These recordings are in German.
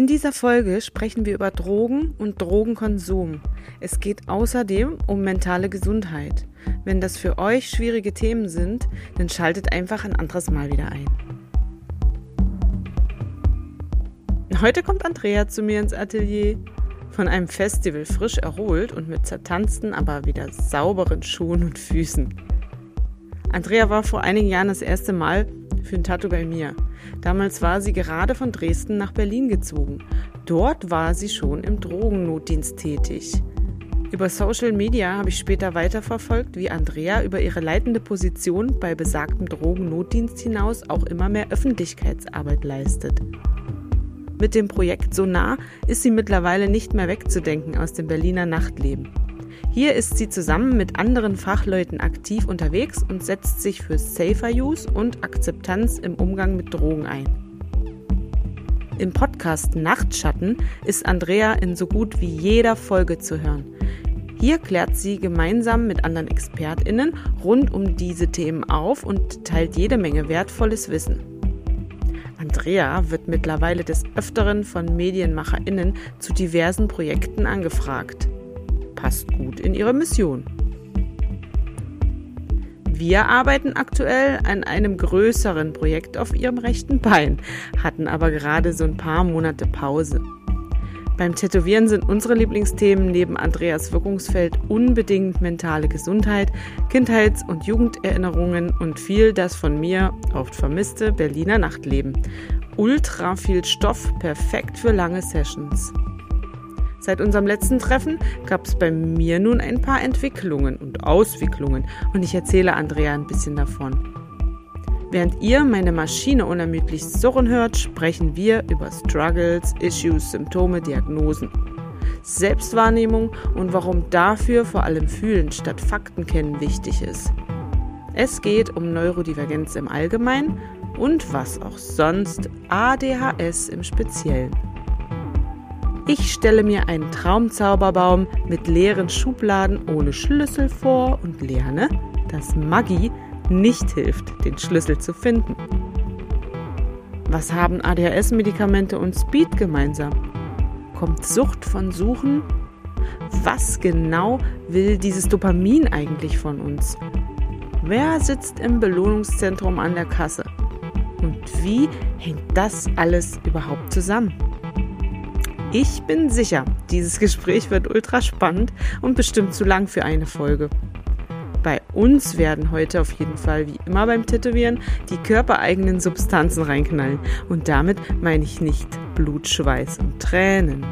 In dieser Folge sprechen wir über Drogen und Drogenkonsum. Es geht außerdem um mentale Gesundheit. Wenn das für euch schwierige Themen sind, dann schaltet einfach ein anderes Mal wieder ein. Heute kommt Andrea zu mir ins Atelier. Von einem Festival frisch erholt und mit zertanzten, aber wieder sauberen Schuhen und Füßen. Andrea war vor einigen Jahren das erste Mal für ein Tattoo bei mir. Damals war sie gerade von Dresden nach Berlin gezogen. Dort war sie schon im Drogennotdienst tätig. Über Social Media habe ich später weiterverfolgt, wie Andrea über ihre leitende Position bei besagtem Drogennotdienst hinaus auch immer mehr Öffentlichkeitsarbeit leistet. Mit dem Projekt Sonar ist sie mittlerweile nicht mehr wegzudenken aus dem Berliner Nachtleben. Hier ist sie zusammen mit anderen Fachleuten aktiv unterwegs und setzt sich für Safer Use und Akzeptanz im Umgang mit Drogen ein. Im Podcast Nachtschatten ist Andrea in so gut wie jeder Folge zu hören. Hier klärt sie gemeinsam mit anderen ExpertInnen rund um diese Themen auf und teilt jede Menge wertvolles Wissen. Andrea wird mittlerweile des Öfteren von MedienmacherInnen zu diversen Projekten angefragt passt gut in ihre Mission. Wir arbeiten aktuell an einem größeren Projekt auf ihrem rechten Bein, hatten aber gerade so ein paar Monate Pause. Beim Tätowieren sind unsere Lieblingsthemen neben Andreas Wirkungsfeld unbedingt mentale Gesundheit, Kindheits- und Jugenderinnerungen und viel das von mir oft vermisste Berliner Nachtleben. Ultra viel Stoff, perfekt für lange Sessions. Seit unserem letzten Treffen gab es bei mir nun ein paar Entwicklungen und Auswicklungen und ich erzähle Andrea ein bisschen davon. Während ihr meine Maschine unermüdlich surren hört, sprechen wir über Struggles, Issues, Symptome, Diagnosen. Selbstwahrnehmung und warum dafür vor allem Fühlen statt Fakten kennen wichtig ist. Es geht um Neurodivergenz im Allgemeinen und was auch sonst, ADHS im Speziellen. Ich stelle mir einen Traumzauberbaum mit leeren Schubladen ohne Schlüssel vor und lerne, dass Maggie nicht hilft, den Schlüssel zu finden. Was haben ADHS-Medikamente und Speed gemeinsam? Kommt Sucht von Suchen? Was genau will dieses Dopamin eigentlich von uns? Wer sitzt im Belohnungszentrum an der Kasse? Und wie hängt das alles überhaupt zusammen? Ich bin sicher, dieses Gespräch wird ultra spannend und bestimmt zu lang für eine Folge. Bei uns werden heute auf jeden Fall, wie immer beim Tätowieren, die körpereigenen Substanzen reinknallen. Und damit meine ich nicht Blut, Schweiß und Tränen.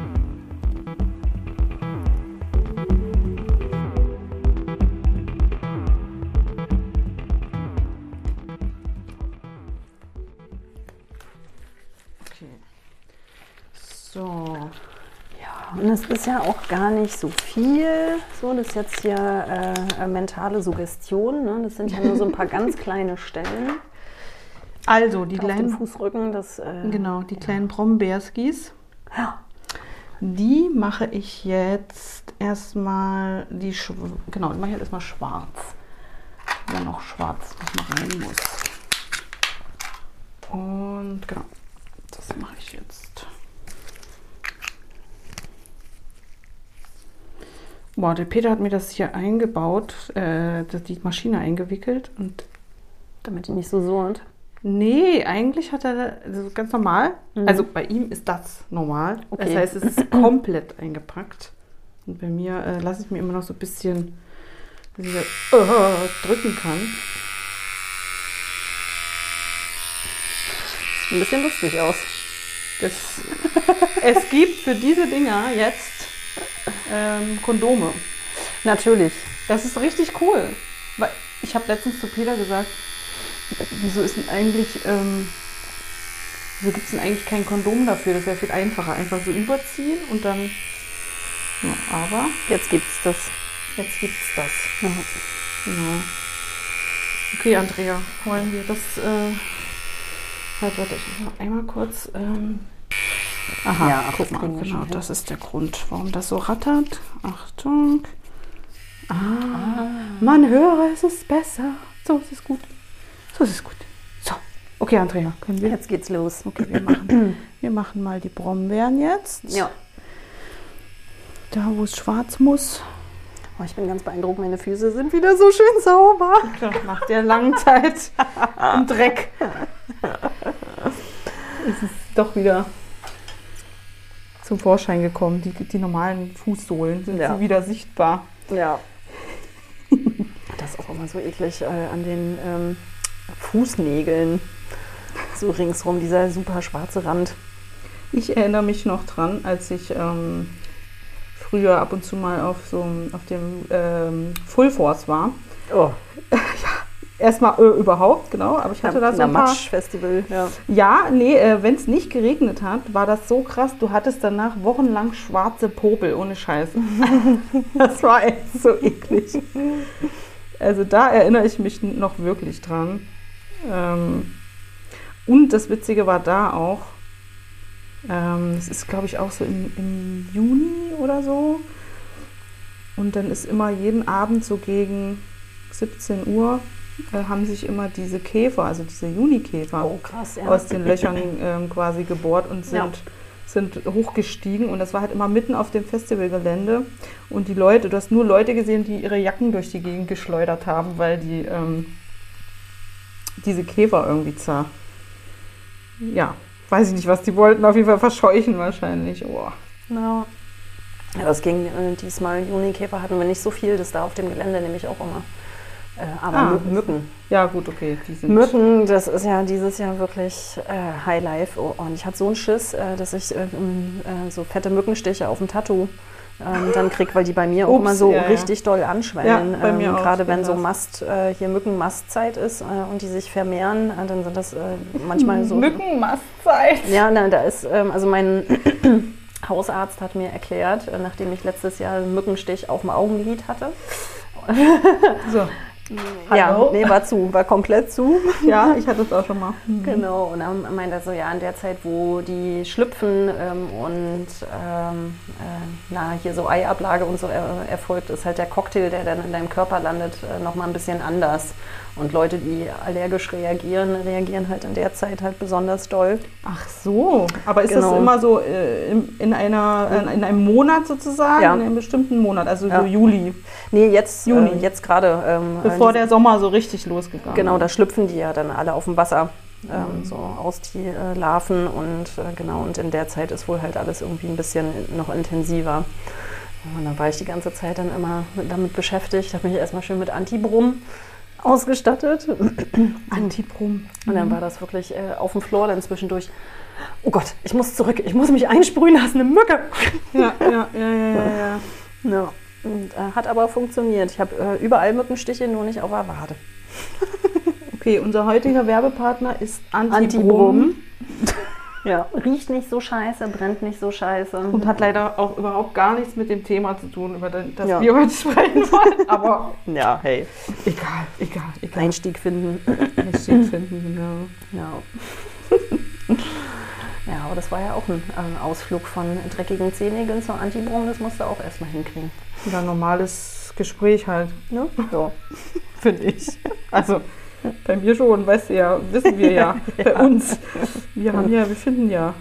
Und es ist ja auch gar nicht so viel. So, das ist jetzt hier äh, mentale Suggestion. Ne? Das sind ja nur so ein paar ganz kleine Stellen. Also die kleinen Fußrücken, das äh, genau die kleinen Brombeerskis. Ja. Die mache ich jetzt erstmal die genau, die mache ich jetzt erstmal schwarz. Wenn noch schwarz noch mal rein muss. Und genau, das mache ich jetzt. Boah, der Peter hat mir das hier eingebaut, äh, die Maschine eingewickelt und damit die nicht so surrt. Nee, eigentlich hat er also ganz normal. Mhm. Also bei ihm ist das normal. Okay. Das heißt, es ist komplett eingepackt. Und bei mir äh, lasse ich mir immer noch so ein bisschen, dass ich so, äh, drücken kann. Sieht ein bisschen lustig aus. Das, es gibt für diese Dinger jetzt ähm, Kondome. Natürlich. Das ist richtig cool. Weil ich habe letztens zu Peter gesagt, wieso ist denn eigentlich, ähm, wieso gibt es denn eigentlich kein Kondom dafür? Das wäre viel einfacher. Einfach so überziehen und dann. Ja, aber Jetzt gibt's das. jetzt gibt's das. Ja. Genau. Okay, Andrea, wollen wir das. Äh, halt, warte, ich muss noch einmal kurz. Ähm, aha, Ja, guck das mal, genau, hin. das ist der Grund, warum das so rattert. Achtung. Ah, man höre, es ist besser. So ist es gut. So ist es gut. So. Okay, Andrea, können wir. Jetzt geht's los. Okay, wir machen, wir machen mal die Brombeeren jetzt. Ja. Da, wo es schwarz muss. Oh, ich bin ganz beeindruckt, meine Füße sind wieder so schön sauber. Klar, nach der langen Zeit im Dreck. Es ist doch wieder zum Vorschein gekommen. Die, die normalen Fußsohlen sind Ja. wieder sichtbar. Ja. Das ist auch immer so eklig äh, an den ähm, Fußnägeln. So ringsrum, dieser super schwarze Rand. Ich erinnere mich noch dran, als ich ähm, früher ab und zu mal auf so auf dem ähm, Full Force war. Oh, Erstmal äh, überhaupt, genau, aber ich hatte da so ein paar. Matsch-Festival. Ja. Ja, nee, äh, wenn es nicht geregnet hat, war das so krass. Du hattest danach wochenlang schwarze Popel, ohne Scheiß. das war echt so eklig. Also da erinnere ich mich noch wirklich dran. Ähm, und das Witzige war da auch, ähm, das ist glaube ich auch so im, im Juni oder so. Und dann ist immer jeden Abend so gegen 17 Uhr äh, haben sich immer diese Käfer, also diese Junikäfer, Oh, krass, ja. aus den Löchern ähm, quasi gebohrt und sind, Ja. sind hochgestiegen. Und das war halt immer mitten auf dem Festivalgelände. Und die Leute, du hast nur Leute gesehen, die ihre Jacken durch die Gegend geschleudert haben, weil die ähm, diese Käfer irgendwie zer. Ja, weiß ich nicht, was die wollten. Auf jeden Fall verscheuchen wahrscheinlich. Oh. Ja. Ja, das ging äh, diesmal. Junikäfer hatten wir nicht so viel, das da auf dem Gelände nämlich auch immer. Äh, aber Ah. Mü- Mücken. Ja, gut, okay. Mücken, das ist ja dieses Jahr wirklich äh, Highlife. Oh, und ich hatte so einen Schiss, äh, dass ich äh, äh, so fette Mückenstiche auf dem Tattoo ähm, dann krieg, weil die bei mir auch Ups, immer so ja, ja. richtig doll anschwellen. Ja, ähm, auch, Gerade wenn so kenn Mast, äh, hier Mückenmastzeit ist und die sich vermehren, dann sind das manchmal so. Mückenmastzeit. Ja, nein, da ist, ähm, also mein Hausarzt hat mir erklärt, nachdem ich letztes Jahr einen Mückenstich auf dem Augenlid hatte. So. Ja, Hallo? nee, war zu, war komplett zu. Ja, ich hatte es auch schon mal. Genau, und dann meint er so, ja, in der Zeit, wo die schlüpfen ähm, und ähm, äh, na, hier so Eiablage und so er, erfolgt, ist halt der Cocktail, der dann in deinem Körper landet, äh, nochmal ein bisschen anders. Und Leute, die allergisch reagieren, reagieren halt in der Zeit halt besonders doll. Ach so, aber ist Genau. das immer so äh, in, in, einer, in, in einem Monat sozusagen? Ja. In einem bestimmten Monat, also Ja. so Juli, Nee, jetzt, Juni. äh, jetzt gerade. Ähm, bevor äh, der Sommer so richtig losgegangen Genau, da schlüpfen die ja dann alle auf dem Wasser. Mhm. Ähm, so aus die äh, Larven und äh, genau, und in der Zeit ist wohl halt alles irgendwie ein bisschen noch intensiver. Und da war ich die ganze Zeit dann immer mit, damit beschäftigt, habe mich erstmal schön mit Antibrum ausgestattet. Antiprom. Und dann war das wirklich äh, auf dem Floor dann zwischendurch. Oh Gott, ich muss zurück, ich muss mich einsprühen, da ist eine Mücke. Ja, ja, ja, ja, ja. ja. Ja. Und, äh, hat aber funktioniert. Ich habe äh, überall Mückenstiche, nur nicht auf der Wade. Okay, unser heutiger Werbepartner ist Antibrom Antibrom. Ja, riecht nicht so scheiße, brennt nicht so scheiße. und hat leider auch überhaupt gar nichts mit dem Thema zu tun, über das Ja. wir heute sprechen wollen. Aber ja, hey. egal, egal, egal. Einstieg finden. Einstieg finden, genau. Ja. Ja, aber das war ja auch ein äh, Ausflug von dreckigen Zehennägeln zur Antibrom. Das musst du auch erstmal hinkriegen. Wieder ein normales Gespräch halt, Ne? Ja. finde ich. Also bei mir schon, weißt du ja, wissen wir ja, bei uns. Wir haben ja, wir finden ja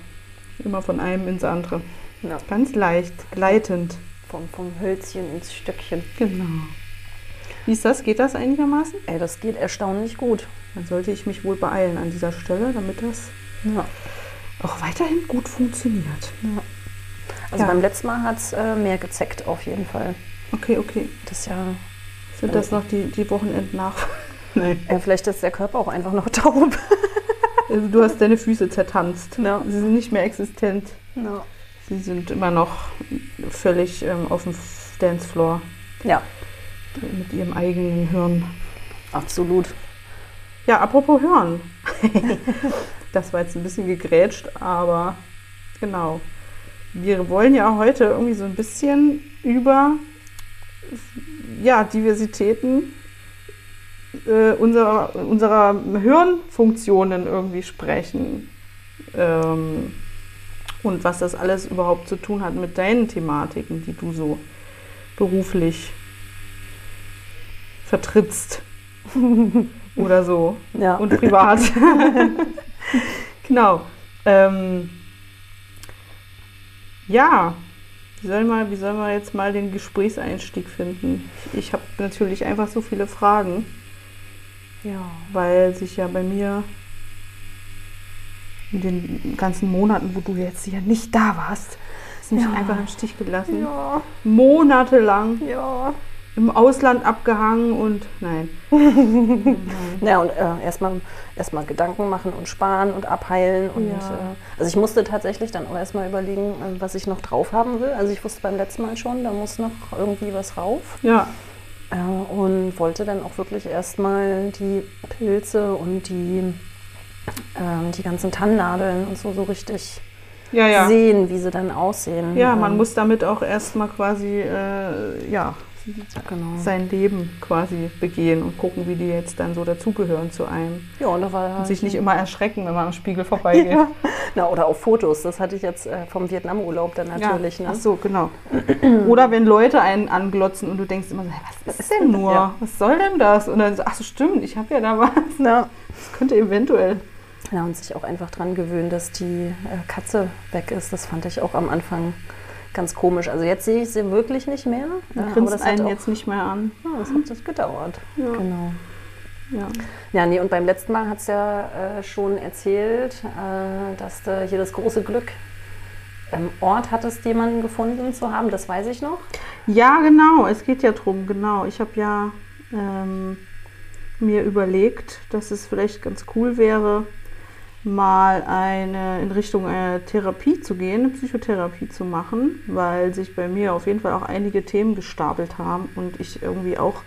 immer von einem ins andere. ja. Ganz leicht, gleitend. Vom, vom Hölzchen ins Stöckchen. Genau. Wie ist das? Geht das einigermaßen? Ey, das geht erstaunlich gut. dann sollte ich mich wohl beeilen an dieser Stelle, damit das Ja. auch weiterhin gut funktioniert. ja. Also Ja. beim letzten Mal hat es äh, mehr gezeckt auf jeden Fall. Okay, okay. Das ist ja, Sind das noch die, die Wochenenden nach? Nein. ja, vielleicht ist der Körper auch einfach noch taub. Also du hast deine Füße zertanzt. Ja. Sie sind nicht mehr existent. Ja. Sie sind immer noch völlig ähm, auf dem Dancefloor ja, mit ihrem eigenen Hirn. absolut. Ja, apropos Hören. das war jetzt ein bisschen gegrätscht, aber genau. Wir wollen ja heute irgendwie so ein bisschen über ja, Diversitäten äh, unserer, unserer Hirnfunktionen irgendwie sprechen. Ähm, und was das alles überhaupt zu tun hat mit deinen Thematiken, die du so beruflich vertrittst. Oder so Ja. und privat. genau. Ähm, ja, wie sollen, wir, wie sollen wir jetzt mal den Gesprächseinstieg finden? Ich habe natürlich einfach so viele Fragen, ja. weil sich ja bei mir in den ganzen Monaten, wo du jetzt ja nicht da warst, du mich Ja. einfach im Stich gelassen. Ja, Monatelang ja. im Ausland abgehangen und nein. Ja, und äh, erstmal erstmal Gedanken machen und sparen und abheilen. Und, Ja. äh, also ich musste tatsächlich dann auch erstmal überlegen, äh, was ich noch drauf haben will. Also ich wusste beim letzten Mal schon, da muss noch irgendwie was rauf. Ja, und wollte dann auch wirklich erstmal die Pilze und die, ähm, die ganzen Tannennadeln und so, so richtig ja, ja. sehen, wie sie dann aussehen. Ja, man Ähm, muss damit auch erstmal quasi, äh, ja, genau. sein Leben quasi begehen und gucken, wie die jetzt dann so dazugehören zu einem. Ja, und Und sich nicht immer erschrecken, wenn man am Spiegel vorbeigeht. Ja. Na, oder auf Fotos, das hatte ich jetzt äh, vom Vietnam-Urlaub dann natürlich. Ja. Ne? Ach so, genau. Oder wenn Leute einen anglotzen und du denkst immer so, was ist denn nur? Ja. Was soll denn das? Und dann so, ach so, stimmt, ich habe ja da was. Ja. Das könnte eventuell. Ja, und sich auch einfach dran gewöhnen, dass die äh, Katze weg ist. Das fand ich auch am Anfang ganz komisch. Also jetzt sehe ich sie wirklich nicht mehr. Ja, aber das einen auch, jetzt nicht mehr an. ja, das hat das gedauert. Ja. Genau. Ja. Ja, nee, und beim letzten Mal hat es ja äh, schon erzählt, äh, dass du hier das große Glück im Ort hattest, jemanden gefunden zu haben. Das weiß ich noch. Ja, genau. Es geht ja drum, genau. Ich habe ja ähm, mir überlegt, dass es vielleicht ganz cool wäre, mal eine in Richtung einer Therapie zu gehen, eine Psychotherapie zu machen, weil sich bei mir auf jeden Fall auch einige Themen gestapelt haben und ich irgendwie auch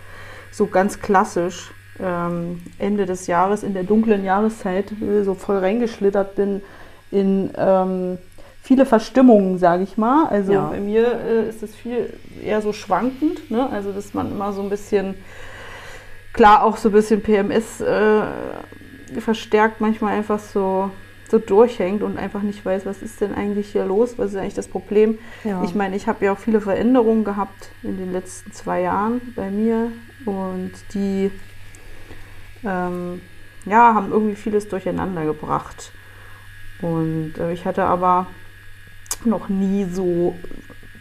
so ganz klassisch ähm, Ende des Jahres in der dunklen Jahreszeit äh, so voll reingeschlittert bin in ähm, viele Verstimmungen, sage ich mal. Also Ja. bei mir äh, ist es viel eher so schwankend, ne? also dass man immer so ein bisschen, klar auch so ein bisschen PMS äh, verstärkt, manchmal einfach so, so durchhängt und einfach nicht weiß, was ist denn eigentlich hier los, was ist eigentlich das Problem. Ja. Ich meine, ich habe ja auch viele Veränderungen gehabt in den letzten zwei Jahren bei mir und die ähm, ja, haben irgendwie vieles durcheinander gebracht. Und äh, ich hatte aber noch nie so,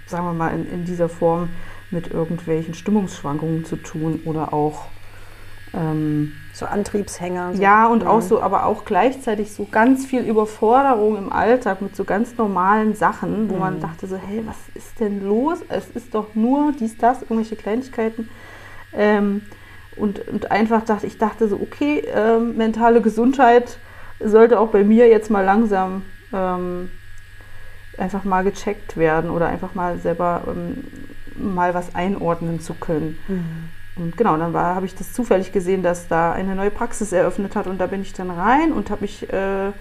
sagen wir mal, in, in dieser Form mit irgendwelchen Stimmungsschwankungen zu tun oder auch ähm, So Antriebshänger. So. ja, und auch so, aber auch gleichzeitig so ganz viel Überforderung im Alltag mit so ganz normalen Sachen, wo man Mhm. dachte so, hey, was ist denn los? Es ist doch nur dies, das, irgendwelche Kleinigkeiten. Ähm, und, und einfach dachte, ich dachte so, okay, ähm, mentale Gesundheit sollte auch bei mir jetzt mal langsam ähm, einfach mal gecheckt werden oder einfach mal selber ähm, mal was einordnen zu können. Mhm. Und genau, dann habe ich das zufällig gesehen, dass da eine neue Praxis eröffnet hat und da bin ich dann rein und habe mich, äh,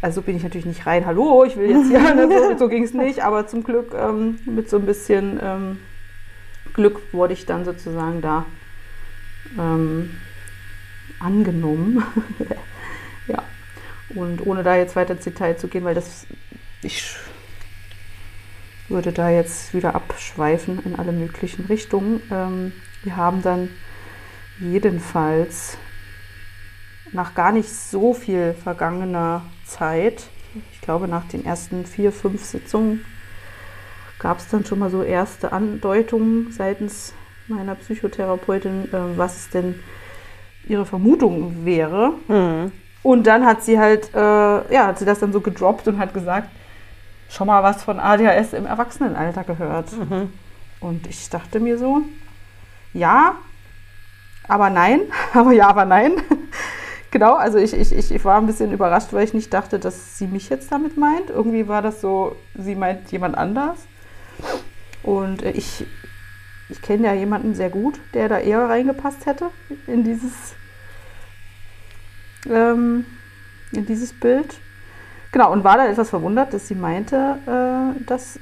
also bin ich natürlich nicht rein, hallo, ich will jetzt hier, ne, so, so ging es nicht, aber zum Glück ähm, mit so ein bisschen ähm, Glück wurde ich dann sozusagen da ähm, angenommen. ja, und ohne da jetzt weiter ins Detail zu gehen, weil das, ich würde da jetzt wieder abschweifen in alle möglichen Richtungen. Wir haben dann jedenfalls nach gar nicht so viel vergangener Zeit, ich glaube nach den ersten vier, fünf Sitzungen, gab es dann schon mal so erste Andeutungen seitens meiner Psychotherapeutin, äh, was es denn ihre Vermutung wäre. Mhm. Und dann hat sie halt, äh, ja, hat sie das dann so gedroppt und hat gesagt, schon mal was von ADHS im Erwachsenenalter gehört. Mhm. Und ich dachte mir so, ja, aber nein, aber ja, aber nein. genau, also ich, ich, ich war ein bisschen überrascht, weil ich nicht dachte, dass sie mich jetzt damit meint. Irgendwie war das so, sie meint jemand anders. Und äh, ich, ich kenne ja jemanden sehr gut, der da eher reingepasst hätte in dieses, ähm, in dieses Bild. Genau, und war dann etwas verwundert, dass sie meinte, äh, dass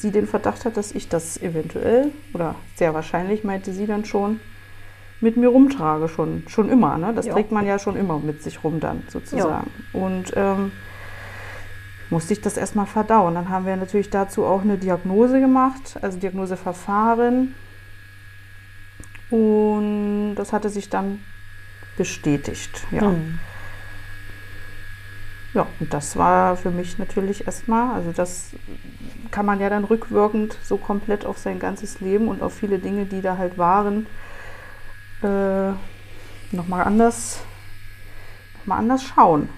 sie den Verdacht hat, dass ich das eventuell, oder sehr wahrscheinlich meinte sie dann schon, mit mir rumtrage, schon, schon immer. Ne? Das Ja. trägt man ja schon immer mit sich rum dann sozusagen. Und ähm, musste ich das erstmal verdauen. Dann haben wir natürlich dazu auch eine Diagnose gemacht, also Diagnoseverfahren. Und das hatte sich dann bestätigt. Ja. Mhm. Ja, und das war für mich natürlich erstmal, also das kann man ja dann rückwirkend so komplett auf sein ganzes Leben und auf viele Dinge, die da halt waren, äh, nochmal anders, noch mal anders schauen.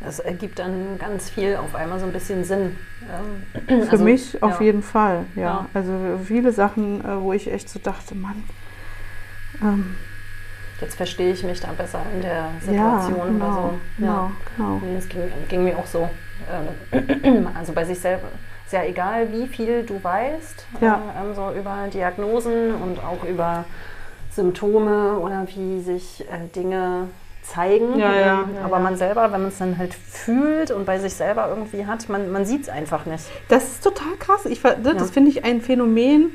Das ergibt dann ganz viel auf einmal so ein bisschen Sinn. Ähm, Für also, mich auf ja. jeden Fall, ja. Ja. Also viele Sachen, äh, wo ich echt so dachte, Mann, ähm, Jetzt verstehe ich mich da besser in der ja, Situation genau, oder so. genau, genau. Nee, Das ging, ging mir auch so. Ähm, Also bei sich selber ist ja egal, wie viel du weißt, Ja. äh, ähm, so über Diagnosen und auch über Symptome oder wie sich äh, Dinge zeigen. Ja, ja, Ähm, ja, Aber ja. man selber, wenn man es dann halt fühlt und bei sich selber irgendwie hat, man, man sieht es einfach nicht. Das ist total krass. Ich, ver- das Ja. finde ich ein Phänomen,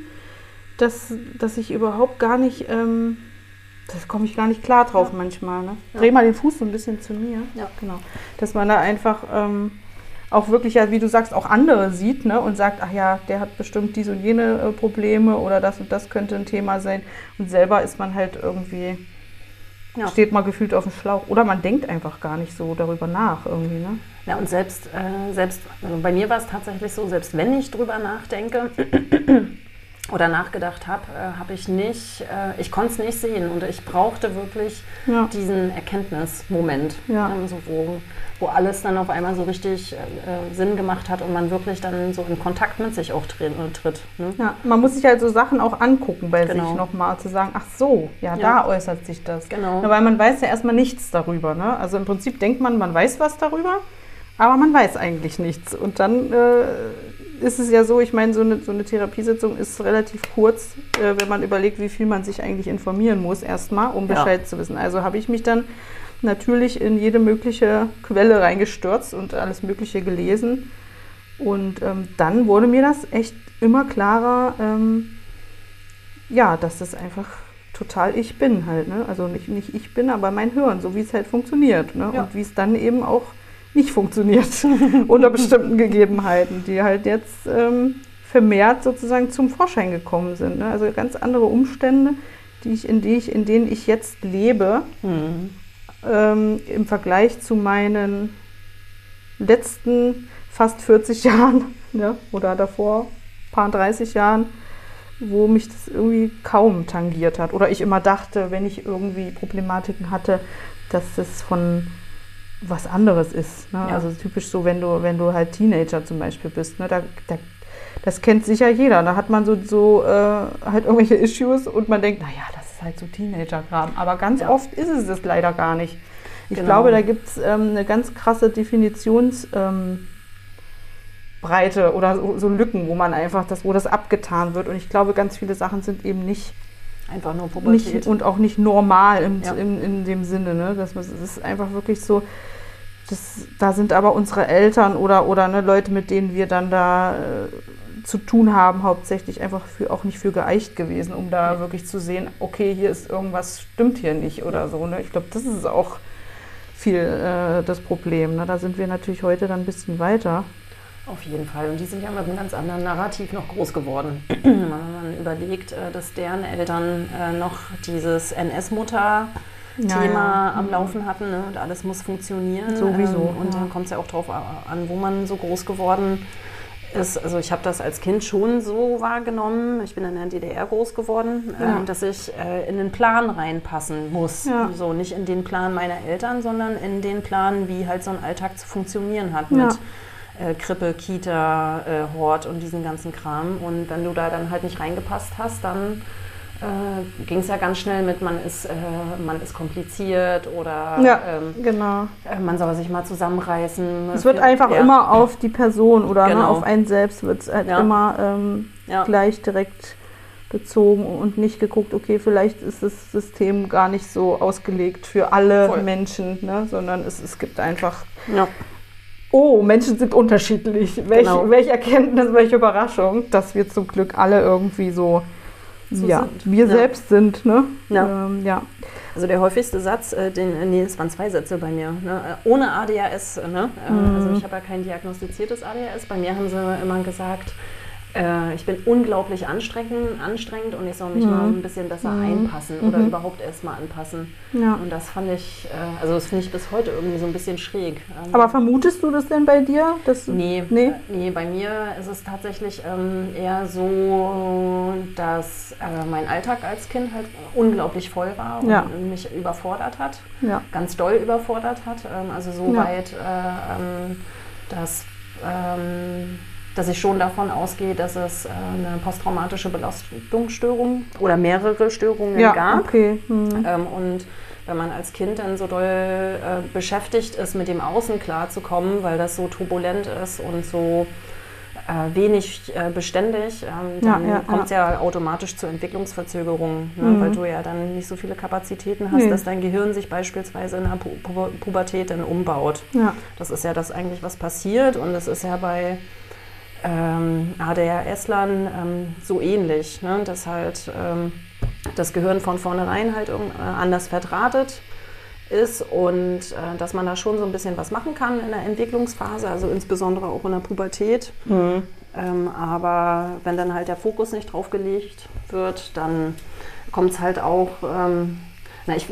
das, das ich überhaupt gar nicht, ähm, das komme ich gar nicht klar drauf manchmal. Ne? Ja. Dreh mal den Fuß so ein bisschen zu mir. Ja. Genau. Dass man da einfach ähm, auch wirklich, ja, wie du sagst, auch andere sieht ne? und sagt, ach ja, der hat bestimmt diese und jene äh, Probleme oder das und das könnte ein Thema sein. Und selber ist man halt irgendwie, Ja. steht mal gefühlt auf dem Schlauch. Oder man denkt einfach gar nicht so darüber nach irgendwie. Ne? Ja, und selbst, äh, selbst also bei mir war es tatsächlich so, selbst wenn ich drüber nachdenke oder nachgedacht habe, äh, habe ich nicht, äh, ich konnte es nicht sehen und ich brauchte wirklich Ja. diesen Erkenntnismoment, Ja. ähm, so wo, wo alles dann auf einmal so richtig äh, äh, Sinn gemacht hat und man wirklich dann so in Kontakt mit sich auch äh, tritt. Ne? Ja, man muss sich halt so Sachen auch angucken bei Genau. sich nochmal, zu sagen, ach so, ja, Ja. da äußert sich das. Genau. Ja, weil man weiß ja erstmal nichts darüber. Ne? Also im Prinzip denkt man, man weiß was darüber, aber man weiß eigentlich nichts. Und dann äh, ist es ja so, ich meine, so eine, so eine Therapiesitzung ist relativ kurz, äh, wenn man überlegt, wie viel man sich eigentlich informieren muss erstmal, um Ja. Bescheid zu wissen. Also habe ich mich dann natürlich in jede mögliche Quelle reingestürzt und alles Mögliche gelesen. Und ähm, dann wurde mir das echt immer klarer, ähm, ja, dass das einfach total ich bin halt. Ne? Also nicht, nicht ich bin, aber mein Hirn, so wie es halt funktioniert. Ne? Ja. Und wie es dann eben auch nicht funktioniert unter bestimmten Gegebenheiten, die halt jetzt ähm, vermehrt sozusagen zum Vorschein gekommen sind. Ne? Also ganz andere Umstände, die ich, in, die ich, in denen ich jetzt lebe, Mhm. ähm, im Vergleich zu meinen letzten fast 40 Jahren ne, oder davor paar 30 Jahren, wo mich das irgendwie kaum tangiert hat. Oder ich immer dachte, wenn ich irgendwie Problematiken hatte, dass das von was anderes ist. Ne? Ja. Also typisch so, wenn du, wenn du halt Teenager zum Beispiel bist. Ne? Da, da, das kennt sicher jeder. Da hat man so, so äh, halt irgendwelche Issues und man denkt, naja, das ist halt so Teenager-Kram. Aber ganz Ja. oft ist es das leider gar nicht. Ich Genau. glaube, da gibt es ähm, eine ganz krasse Definitions- ähm, oder so, so Lücken, wo man einfach das, wo das abgetan wird. Und ich glaube, ganz viele Sachen sind eben nicht, Einfach nur Pubertät. nicht und auch nicht normal im, Ja. in, in dem Sinne. Ne? Das, das ist einfach wirklich so. Das, da sind aber unsere Eltern oder, oder ne, Leute, mit denen wir dann da äh, zu tun haben, hauptsächlich einfach für, auch nicht für geeicht gewesen, um da wirklich zu sehen, okay, hier ist irgendwas, stimmt hier nicht oder so. Ne? Ich glaube, das ist auch viel äh, das Problem. Ne? Da sind wir natürlich heute dann ein bisschen weiter. Auf jeden Fall. Und die sind ja mit einem ganz anderen Narrativ noch groß geworden. Wenn man überlegt, äh, dass deren Eltern äh, noch dieses NS-Mutter Thema ja. am Laufen hatten ne? und alles muss funktionieren. Sowieso, Ähm, und dann kommt es ja auch darauf an, wo man so groß geworden ist, also ich habe das als Kind schon so wahrgenommen, ich bin in der DDR groß geworden, Ja. ähm, dass ich äh, in den Plan reinpassen muss. Ja. So nicht in den Plan meiner Eltern, sondern in den Plan, wie halt so ein Alltag zu funktionieren hat Ja. mit äh, Krippe, Kita, äh, Hort und diesen ganzen Kram. Und wenn du da dann halt nicht reingepasst hast, dann äh, ging es ja ganz schnell mit, man ist, äh, man ist kompliziert oder Ja, ähm, genau. äh, man soll sich mal zusammenreißen. Es wird einfach ja. immer auf die Person oder ne, Genau. auf einen selbst wird es halt Ja. immer ähm, gleich direkt bezogen und nicht geguckt, okay, vielleicht ist das System gar nicht so ausgelegt für alle Voll. Menschen, ne, sondern es, es gibt einfach. Oh, Menschen sind unterschiedlich. Welch, Genau. welche Erkenntnis, welche Überraschung, dass wir zum Glück alle irgendwie so, So ja, sind. wir Ja. selbst sind. Ne? Ja. Ähm, ja. Also der häufigste Satz, äh, den, äh, nee, es waren zwei Sätze bei mir, ne? ohne ADHS, ne? Äh, Mhm. also ich habe ja kein diagnostiziertes ADHS, bei mir haben sie immer gesagt, äh, ich bin unglaublich anstrengend, anstrengend und ich soll mich Mhm. mal ein bisschen besser Mhm. einpassen oder Mhm. überhaupt erst mal anpassen. ja. Und das fand ich, äh, also das finde ich bis heute irgendwie so ein bisschen schräg. Ähm, Aber vermutest du das denn bei dir? Dass, Nee, Nee? äh, nee, bei mir ist es tatsächlich ähm, eher so, dass äh, mein Alltag als Kind halt unglaublich voll war und Ja. mich überfordert hat, Ja. ganz doll überfordert hat. Ähm, also so weit, äh, ähm, dass, ähm, dass ich schon davon ausgehe, dass es äh, eine posttraumatische Belastungsstörung oder mehrere Störungen Ja, gab. okay. Hm. Ähm, und wenn man als Kind dann so doll äh, beschäftigt ist, mit dem Außen klarzukommen, weil das so turbulent ist und so äh, wenig äh, beständig, ähm, Ja, dann ja, kommt es ja. automatisch zu Entwicklungsverzögerungen, ne? Mhm. weil du ja dann nicht so viele Kapazitäten hast, Nee. dass dein Gehirn sich beispielsweise in der Pu Pu Pubertät dann umbaut. Ja. Das ist ja das eigentlich, was passiert und das ist ja bei ähm, ADHS-Lern ähm, so ähnlich, ne? dass halt ähm, das Gehirn von vornherein halt äh, anders verdrahtet ist und äh, dass man da schon so ein bisschen was machen kann in der Entwicklungsphase, also insbesondere auch in der Pubertät. Hm. Ähm, aber wenn dann halt der Fokus nicht drauf gelegt wird, dann kommt es halt auch, ähm, na ich,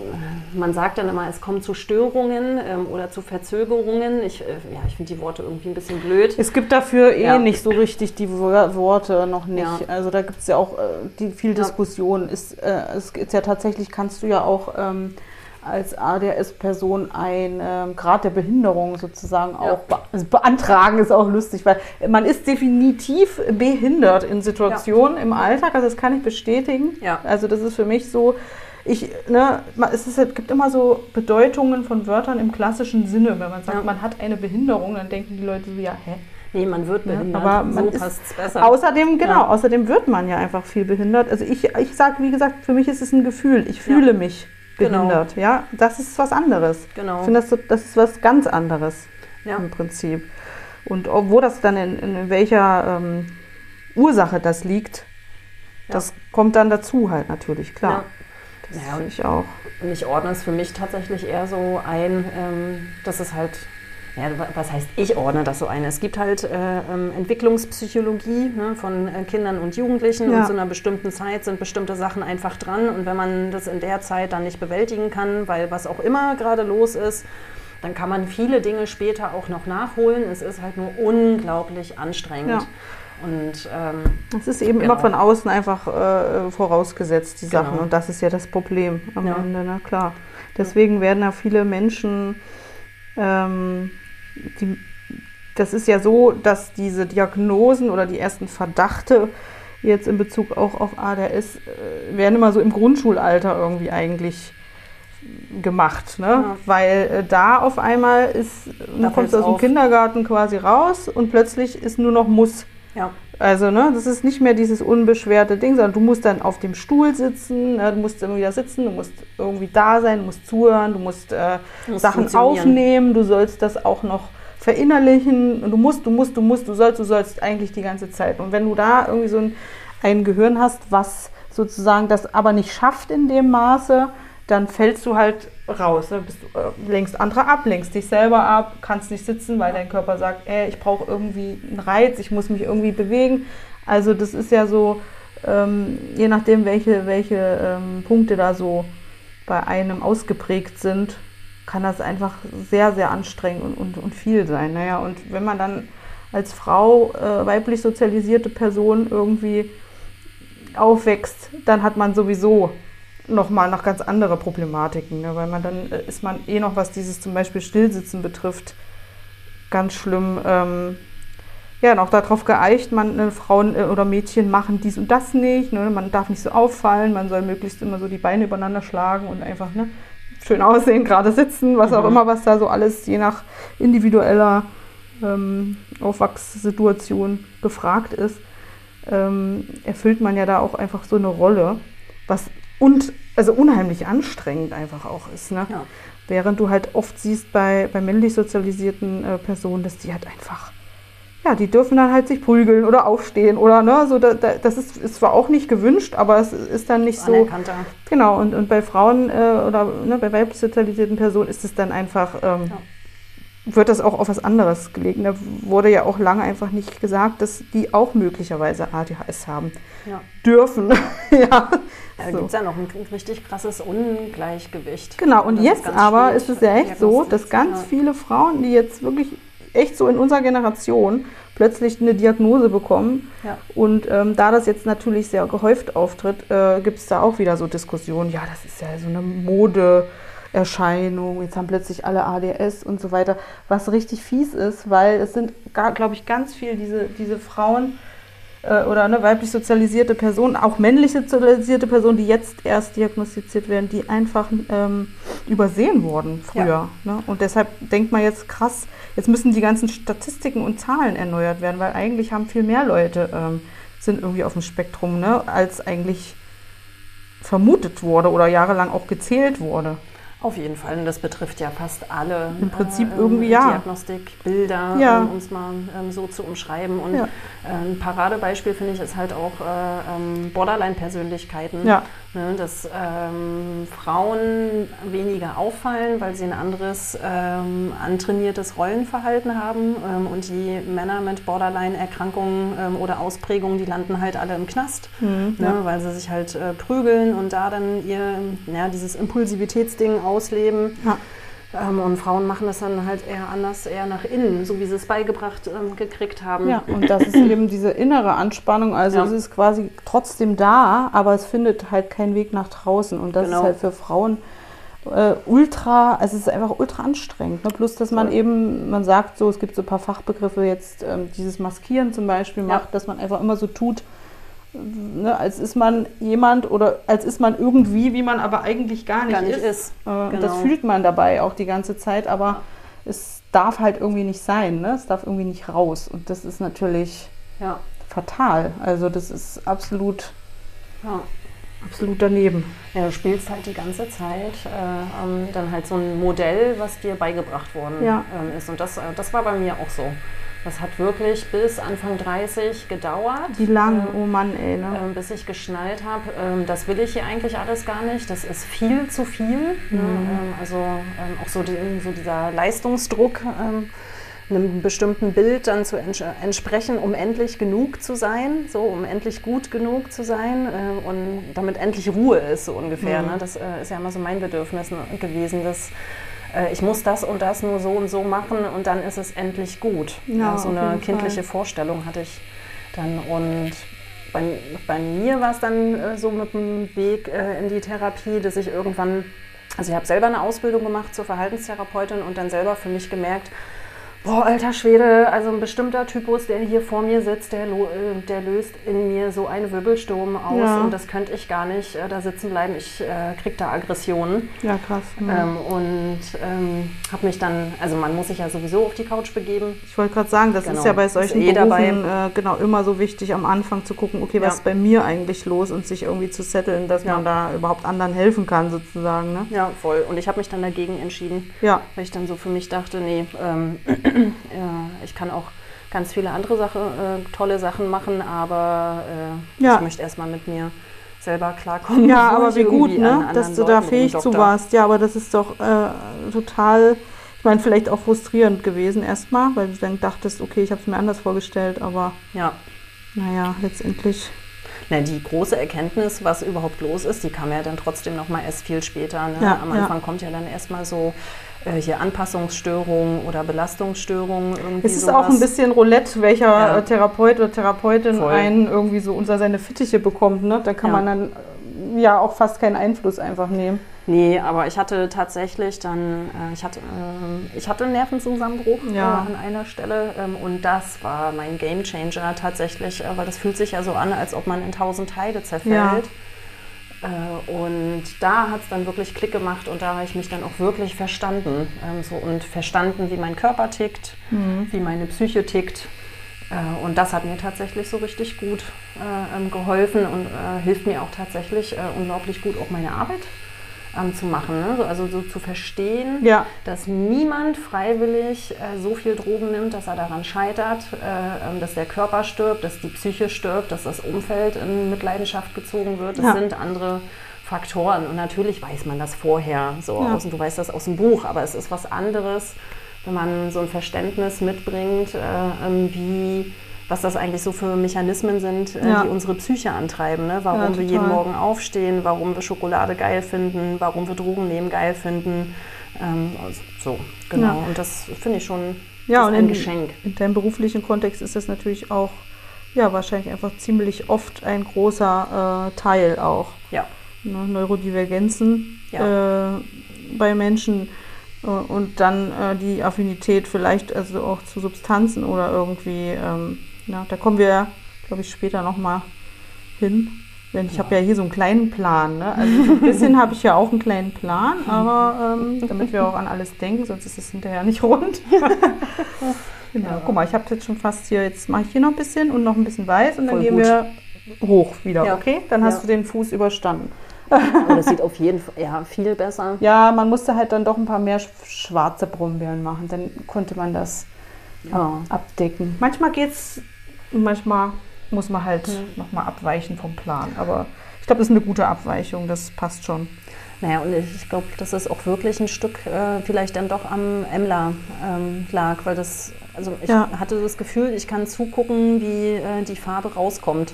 man sagt dann immer, es kommt zu Störungen ähm, oder zu Verzögerungen. Ich, äh, ja, ich finde die Worte irgendwie ein bisschen blöd. Es gibt dafür eh Ja. nicht so richtig die Wo- Worte noch nicht. Ja. Also da gibt es ja auch äh, die, viel. Diskussion. Ist, äh, es ist ja tatsächlich, kannst du ja auch ähm, als ADHS-Person ein ähm, Grad der Behinderung sozusagen auch be also beantragen, ist auch lustig, weil man ist definitiv behindert in Situationen im Alltag, also das kann ich bestätigen. Also das ist für mich so, ich, ne, es ist, es gibt immer so Bedeutungen von Wörtern im klassischen Sinne. Wenn man sagt, Ja. man hat eine Behinderung, dann denken die Leute so, ja, hä? Nee, man wird Ja, behindert. aber man so passt es besser. Außerdem, genau, Ja. außerdem wird man ja einfach viel behindert. Also ich, ich sage, wie gesagt, für mich ist es ein Gefühl. Ich fühle mich Genau. behindert. Ja, das ist was anderes. Genau. Ich finde, das, das ist was ganz anderes Ja. im Prinzip. Und wo das dann in, in welcher ähm, Ursache das liegt, Ja. das kommt dann dazu halt natürlich, klar. Ja. Und ich auch. Und ich ordne es für mich tatsächlich eher so ein, ähm, dass es halt, ja, was heißt, ich ordne das so ein? Es gibt halt äh, ähm, Entwicklungspsychologie ne, von äh, Kindern und Jugendlichen Ja. und zu einer bestimmten Zeit sind bestimmte Sachen einfach dran und wenn man das in der Zeit dann nicht bewältigen kann, weil was auch immer gerade los ist, dann kann man viele Dinge später auch noch nachholen. Es ist halt nur unglaublich anstrengend. Ja. Und ähm, Das ist eben Genau. immer von außen einfach äh, vorausgesetzt, die Sachen. Genau. Und das ist ja das Problem am Ja. Ende, na klar. Deswegen werden ja viele Menschen, ähm, die, das ist ja so, dass diese Diagnosen oder die ersten Verdachte jetzt in Bezug auch auf ADHS äh, werden immer so im Grundschulalter irgendwie eigentlich gemacht, ne? Ja. Weil äh, da auf einmal ist, du kommst aus dem. Kindergarten quasi raus und plötzlich ist nur noch Muss. Ja, Also, ne, das ist nicht mehr dieses unbeschwerte Ding, sondern du musst dann auf dem Stuhl sitzen, ne, du musst immer wieder sitzen, du musst irgendwie da sein, du musst zuhören, du musst, äh, musst Sachen aufnehmen, du sollst das auch noch verinnerlichen, du musst, du musst, du musst, du sollst, du sollst eigentlich die ganze Zeit. Und wenn du da irgendwie so ein, ein Gehirn hast, was sozusagen das aber nicht schafft in dem Maße, dann fällst du halt raus. Ne? Bist, du, äh, lenkst andere ab, lenkst dich selber ab, kannst nicht sitzen, weil dein Körper sagt, ey, ich brauche irgendwie einen Reiz, ich muss mich irgendwie bewegen. Also das ist ja so, ähm, je nachdem, welche, welche ähm, Punkte da so bei einem ausgeprägt sind, kann das einfach sehr, sehr anstrengend und, und, und viel sein. Naja, und wenn man dann als Frau, äh, weiblich sozialisierte Person irgendwie aufwächst, dann hat man sowieso nochmal noch ganz andere Problematiken, ne? weil man dann äh, ist man eh noch, was dieses zum Beispiel Stillsitzen betrifft, ganz schlimm. Ähm, ja, noch darauf geeicht, man, äh, Frauen äh, oder Mädchen machen dies und das nicht, ne? man darf nicht so auffallen, man soll möglichst immer so die Beine übereinander schlagen und einfach ne, schön aussehen, gerade sitzen, was auch Mhm. immer, was da so alles je nach individueller ähm, Aufwachssituation gefragt ist, ähm, erfüllt man ja da auch einfach so eine Rolle, was und also unheimlich anstrengend einfach auch ist. Ne? Ja. Während du halt oft siehst bei, bei männlich sozialisierten äh, Personen, dass die halt einfach, ja, die dürfen dann halt sich prügeln oder aufstehen oder ne, so da, da, das ist, ist zwar auch nicht gewünscht, aber es ist dann nicht so. Genau, und, und bei Frauen äh, oder ne, bei weiblich sozialisierten Personen ist es dann einfach, ähm, wird das auch auf was anderes gelegen. Da wurde ja auch lange einfach nicht gesagt, dass die auch möglicherweise ADHS haben Ja. dürfen. ja. Da So. gibt es ja noch ein richtig krasses Ungleichgewicht. Genau, und Das ist jetzt ganz aber ist es ja echt so, dass ganz viele Frauen, die jetzt wirklich echt so in unserer Generation plötzlich eine Diagnose bekommen. Ja. Und ähm, da das jetzt natürlich sehr gehäuft auftritt, äh, gibt es da auch wieder so Diskussionen. Ja, das ist ja so eine Modeerscheinung. Jetzt haben plötzlich alle ADS und so weiter. Was richtig fies ist, weil es sind, glaube ich, ganz viel diese, diese Frauen, äh, oder ne, weiblich sozialisierte Personen, auch männlich sozialisierte Personen, die jetzt erst diagnostiziert werden, die einfach ähm, übersehen wurden früher. Ja. Ne? Und deshalb denkt man jetzt krass, jetzt müssen die ganzen Statistiken und Zahlen erneuert werden, weil eigentlich haben viel mehr Leute ähm, sind irgendwie auf dem Spektrum, ne, als eigentlich vermutet wurde oder jahrelang auch gezählt wurde. Auf jeden Fall, und das betrifft ja fast alle. Im Prinzip äh, irgendwie ja. Diagnostik, Bilder, Ja. um es mal ähm, so zu umschreiben. Und Ja. äh, ein Paradebeispiel finde ich ist halt auch äh, ähm, Borderline-Persönlichkeiten. Ja. Ne, dass ähm, Frauen weniger auffallen, weil sie ein anderes ähm, antrainiertes Rollenverhalten haben ähm, und die Männer mit Borderline-Erkrankungen ähm, oder Ausprägungen, die landen halt alle im Knast, Mhm, ne, ja. weil sie sich halt äh, prügeln und da dann ihr, ja, dieses Impulsivitätsding ausleben. Ja. Ähm, und Frauen machen das dann halt eher anders, eher nach innen, so wie sie es beigebracht ähm, gekriegt haben. Ja, und das ist eben diese innere Anspannung. Also Ja. es ist quasi trotzdem da, aber es findet halt keinen Weg nach draußen. Und das Genau. ist halt für Frauen äh, ultra, also es ist einfach ultra anstrengend. Ne? Plus, dass man Voll. eben, man sagt so, es gibt so ein paar Fachbegriffe jetzt, ähm, dieses Maskieren zum Beispiel Ja. macht, dass man einfach immer so tut, ne, als ist man jemand oder als ist man irgendwie, wie man aber eigentlich gar nicht, Gar nicht ist. ist. Äh, und Genau. Das fühlt man dabei auch die ganze Zeit, aber es darf halt irgendwie nicht sein, ne? es darf irgendwie nicht raus. Und das ist natürlich Ja, fatal. Also das ist absolut, ja. absolut daneben. Ja, du spielst halt die ganze Zeit äh, ähm, dann halt so ein Modell, was dir beigebracht worden Ja. ähm, ist. Und das, äh, das war bei mir auch so. Das hat wirklich bis Anfang 30 gedauert. Wie lang, ähm, oh Mann, ey, ne? ähm, bis ich geschnallt habe, ähm, das will ich hier eigentlich alles gar nicht. Das ist viel zu viel. Ne? Ähm, also ähm, auch so, die, so dieser Leistungsdruck, ähm, einem bestimmten Bild dann zu ents entsprechen, um endlich genug zu sein, so um endlich gut genug zu sein äh, und damit endlich Ruhe ist, so ungefähr. Ne? Das äh, ist ja immer so mein Bedürfnis ne, gewesen, dass äh, ich muss das und das nur so und so machen und dann ist es endlich gut. Ja, so auf eine kindliche Fall. Vorstellung hatte ich dann und bei, bei mir war es dann äh, so mit dem Weg äh, in die Therapie, dass ich irgendwann, also ich habe selber eine Ausbildung gemacht zur Verhaltenstherapeutin und dann selber für mich gemerkt, boah, alter Schwede, also ein bestimmter Typus, der hier vor mir sitzt, der, lo- äh, der löst in mir so einen Wirbelsturm aus Ja. und das könnte ich gar nicht äh, da sitzen bleiben. Ich äh, krieg da Aggressionen. Ja, krass. Mhm. Ähm, und ähm, habe mich dann, also man muss sich ja sowieso auf die Couch begeben. Ich wollte gerade sagen, das Genau. ist ja bei Ist solchen eh Berufen äh, genau immer so wichtig, am Anfang zu gucken, okay, was Ja. ist bei mir eigentlich los und sich irgendwie zu setteln, dass Ja. man da überhaupt anderen helfen kann, sozusagen. Ne? Ja, voll. Und ich habe mich dann dagegen entschieden. Ja, weil ich dann so für mich dachte, nee, ähm, ich kann auch ganz viele andere Sache, äh, tolle Sachen machen, aber äh, Ja. ich möchte erstmal mit mir selber klarkommen. ja aber wie gut, ne, dass du da Leuten fähig zu warst. Ja, aber das ist doch äh, total, ich meine, vielleicht auch frustrierend gewesen erstmal, weil du dann dachtest, okay, ich habe es mir anders vorgestellt, aber Ja. naja, letztendlich. Na, die große Erkenntnis, was überhaupt los ist, die kam ja dann trotzdem noch mal erst viel später. Ne? Ja, Am ja. Anfang kommt ja dann erstmal so hier Anpassungsstörungen oder Belastungsstörungen. Irgendwie Es ist sowas. auch ein bisschen Roulette, welcher Ja. äh, Therapeut oder Therapeutin Voll. einen irgendwie so unter seine Fittiche bekommt. Ne? Da kann Ja. man dann äh, ja auch fast keinen Einfluss einfach nehmen. Nee, aber ich hatte tatsächlich dann, äh, ich, hatte, ähm, ich hatte einen Nervenzusammenbruch Ja. äh, an einer Stelle ähm, und das war mein Gamechanger tatsächlich, äh, weil das fühlt sich ja so an, als ob man in tausend Teile zerfällt. Äh, und da hat es dann wirklich Klick gemacht und da habe ich mich dann auch wirklich verstanden. Ähm, so, und verstanden, wie mein Körper tickt, wie meine Psyche tickt. Äh, und das hat mir tatsächlich so richtig gut äh, ähm, geholfen und äh, hilft mir auch tatsächlich äh, unglaublich gut, auch meine Arbeit ähm, zu machen. Ne? So, Also so zu verstehen, Ja. dass niemand freiwillig äh, so viel Drogen nimmt, dass er daran scheitert, äh, ähm, dass der Körper stirbt, dass die Psyche stirbt, dass das Umfeld in Mitleidenschaft gezogen wird. Das Ja. sind andere Faktoren. Und natürlich weiß man das vorher so Ja. aus, und du weißt das aus dem Buch, aber es ist was anderes, wenn man so ein Verständnis mitbringt, äh, ähm, wie was das eigentlich so für Mechanismen sind, äh, Ja. die unsere Psyche antreiben. Ne? Warum Ja, wir jeden Morgen aufstehen, warum wir Schokolade geil finden, warum wir Drogen nehmen geil finden. Ähm, also so, genau. Ja. Und das finde ich schon Ja, und ein in, Geschenk. in deinem beruflichen Kontext ist das natürlich auch, ja, wahrscheinlich einfach ziemlich oft ein großer äh, Teil auch. Ja. Ne? Neurodivergenzen äh, bei Menschen äh, und dann äh, die Affinität vielleicht also auch zu Substanzen oder irgendwie, ähm, ja, da kommen wir, glaube ich, später nochmal hin. Denn ich habe ja hier so einen kleinen Plan. Ne? Also so ein bisschen habe ich ja auch einen kleinen Plan, aber ähm, damit wir auch an alles denken, sonst ist es hinterher nicht rund. genau. Guck mal, ich habe jetzt schon fast hier, jetzt mache ich hier noch ein bisschen und noch ein bisschen weiß und dann Voll gehen gut. wir hoch wieder, Ja. okay? Dann hast Ja. du den Fuß überstanden. Aber das sieht auf jeden Fall ja, viel besser. Ja, man musste halt dann doch ein paar mehr sch- schwarze Brombeeren machen, dann konnte man das Ja. abdecken. Manchmal geht's, manchmal muss man halt Mhm. nochmal abweichen vom Plan, aber ich glaube, das ist eine gute Abweichung, das passt schon. Naja, und ich glaube, dass es auch wirklich ein Stück äh, vielleicht dann doch am Emler ähm, lag, weil das, also ich Ja. hatte das Gefühl, ich kann zugucken, wie äh, die Farbe rauskommt.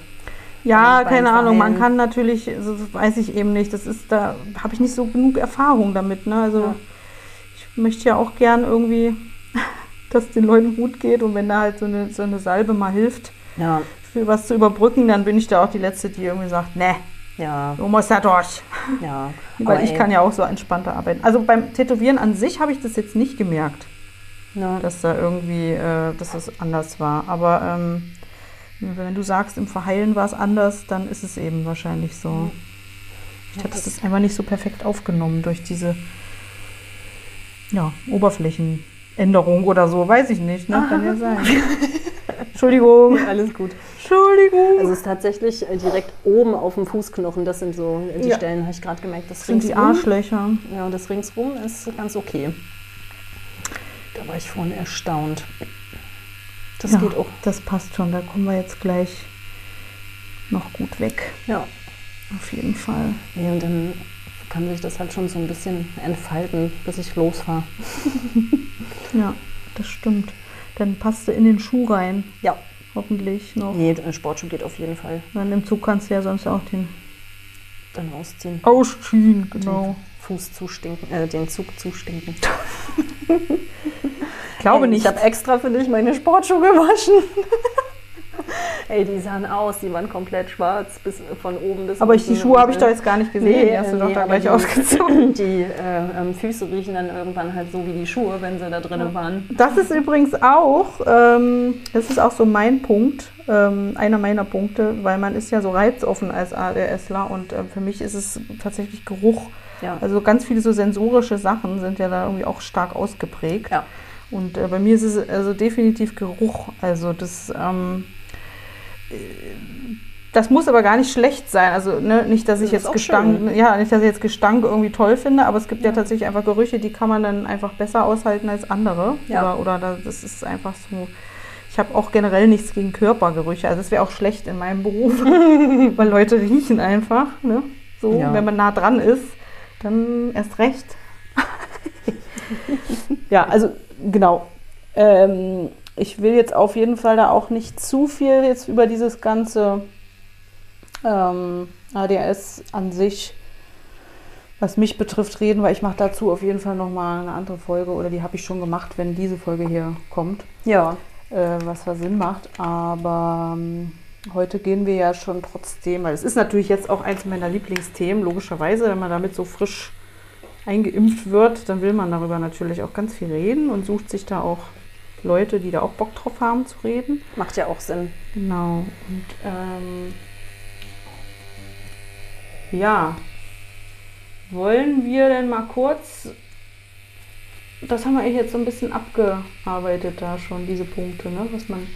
Ja, keine Ahnung, man kann natürlich, also das weiß ich eben nicht, das ist, da habe ich nicht so genug Erfahrung damit, ne? Also Ja. ich möchte ja auch gern irgendwie, dass den Leuten gut geht und wenn da halt so eine, so eine Salbe mal hilft, Ja, für was zu überbrücken, dann bin ich da auch die Letzte, die irgendwie sagt, ne, ja, du musst da durch. ja. Weil ich ey, kann ja auch so entspannter arbeiten. Also beim Tätowieren an sich habe ich das jetzt nicht gemerkt, Ja. dass da irgendwie, äh, dass es anders war. Aber ähm, wenn du sagst, im Verheilen war es anders, dann ist es eben wahrscheinlich so. Ich hatte das einfach nicht so perfekt aufgenommen durch diese ja, Oberflächenänderung oder so, weiß ich nicht, ne? Kann ja sein. Entschuldigung. Alles gut. Entschuldigung. Also es ist tatsächlich äh, direkt oben auf dem Fußknochen. Das sind so die Ja. Stellen, habe ich gerade gemerkt. Das das sind die ringsrum- Arschlöcher. Ja, und das ringsrum ist ganz okay. Da war ich vorhin erstaunt. Das ja, geht auch. Das passt schon, da kommen wir jetzt gleich noch gut weg. Ja. Auf jeden Fall. Nee, und dann kann sich das halt schon so ein bisschen entfalten, bis ich losfahre. Ja, das stimmt. Dann passt du in den Schuh rein, Ja. hoffentlich noch. Nee, der Sportschuh geht auf jeden Fall Dann im Zug kannst du ja sonst auch den dann ausziehen. ausziehen, genau. Den Fuß zustinken, äh, den Zug zustinken. Ich glaube nicht. Ich habe extra für dich meine Sportschuhe gewaschen. Ey, die sahen aus, die waren komplett schwarz, bis von oben bis aber ich, die. Schuhe habe ich doch jetzt gar nicht gesehen. die hast du äh, doch nee, da gleich die, ausgezogen. Die äh, ähm, Füße riechen dann irgendwann halt so wie die Schuhe, wenn sie da drinnen waren. Das ist übrigens auch, ähm, das ist auch so mein Punkt, ähm, einer meiner Punkte, weil man ist ja so reizoffen als ADSler und äh, für mich ist es tatsächlich Geruch. Ja. Also ganz viele so sensorische Sachen sind ja da irgendwie auch stark ausgeprägt. Ja. Und äh, bei mir ist es also definitiv Geruch. Also das, ähm, äh, das muss aber gar nicht schlecht sein. Also ne, nicht, dass ich Das ist jetzt Gestank, schön. ja, nicht, dass ich jetzt Gestank irgendwie toll finde, aber es gibt ja, Ja. tatsächlich einfach Gerüche, die kann man dann einfach besser aushalten als andere. Ja. Oder, oder da- das ist einfach so. Ich habe auch generell nichts gegen Körpergerüche. Also das wäre auch schlecht in meinem Beruf, weil Leute riechen einfach. Ne? So, Ja. wenn man nah dran ist, dann erst recht. ja, also genau. Ähm, ich will jetzt auf jeden Fall da auch nicht zu viel jetzt über dieses ganze ähm, ADHS an sich was mich betrifft, reden, weil ich mache dazu auf jeden Fall nochmal eine andere Folge oder die habe ich schon gemacht, wenn diese Folge hier kommt, Ja. äh, was da Sinn macht. Aber ähm, heute gehen wir ja schon trotzdem, weil es ist natürlich jetzt auch eins meiner Lieblingsthemen, logischerweise, wenn man damit so frisch eingeimpft wird, dann will man darüber natürlich auch ganz viel reden und sucht sich da auch Leute, die da auch Bock drauf haben zu reden. Macht ja auch Sinn. Genau. Und ähm, ja, wollen wir denn mal kurz, das haben wir jetzt so ein bisschen abgearbeitet da schon, diese Punkte, ne? was man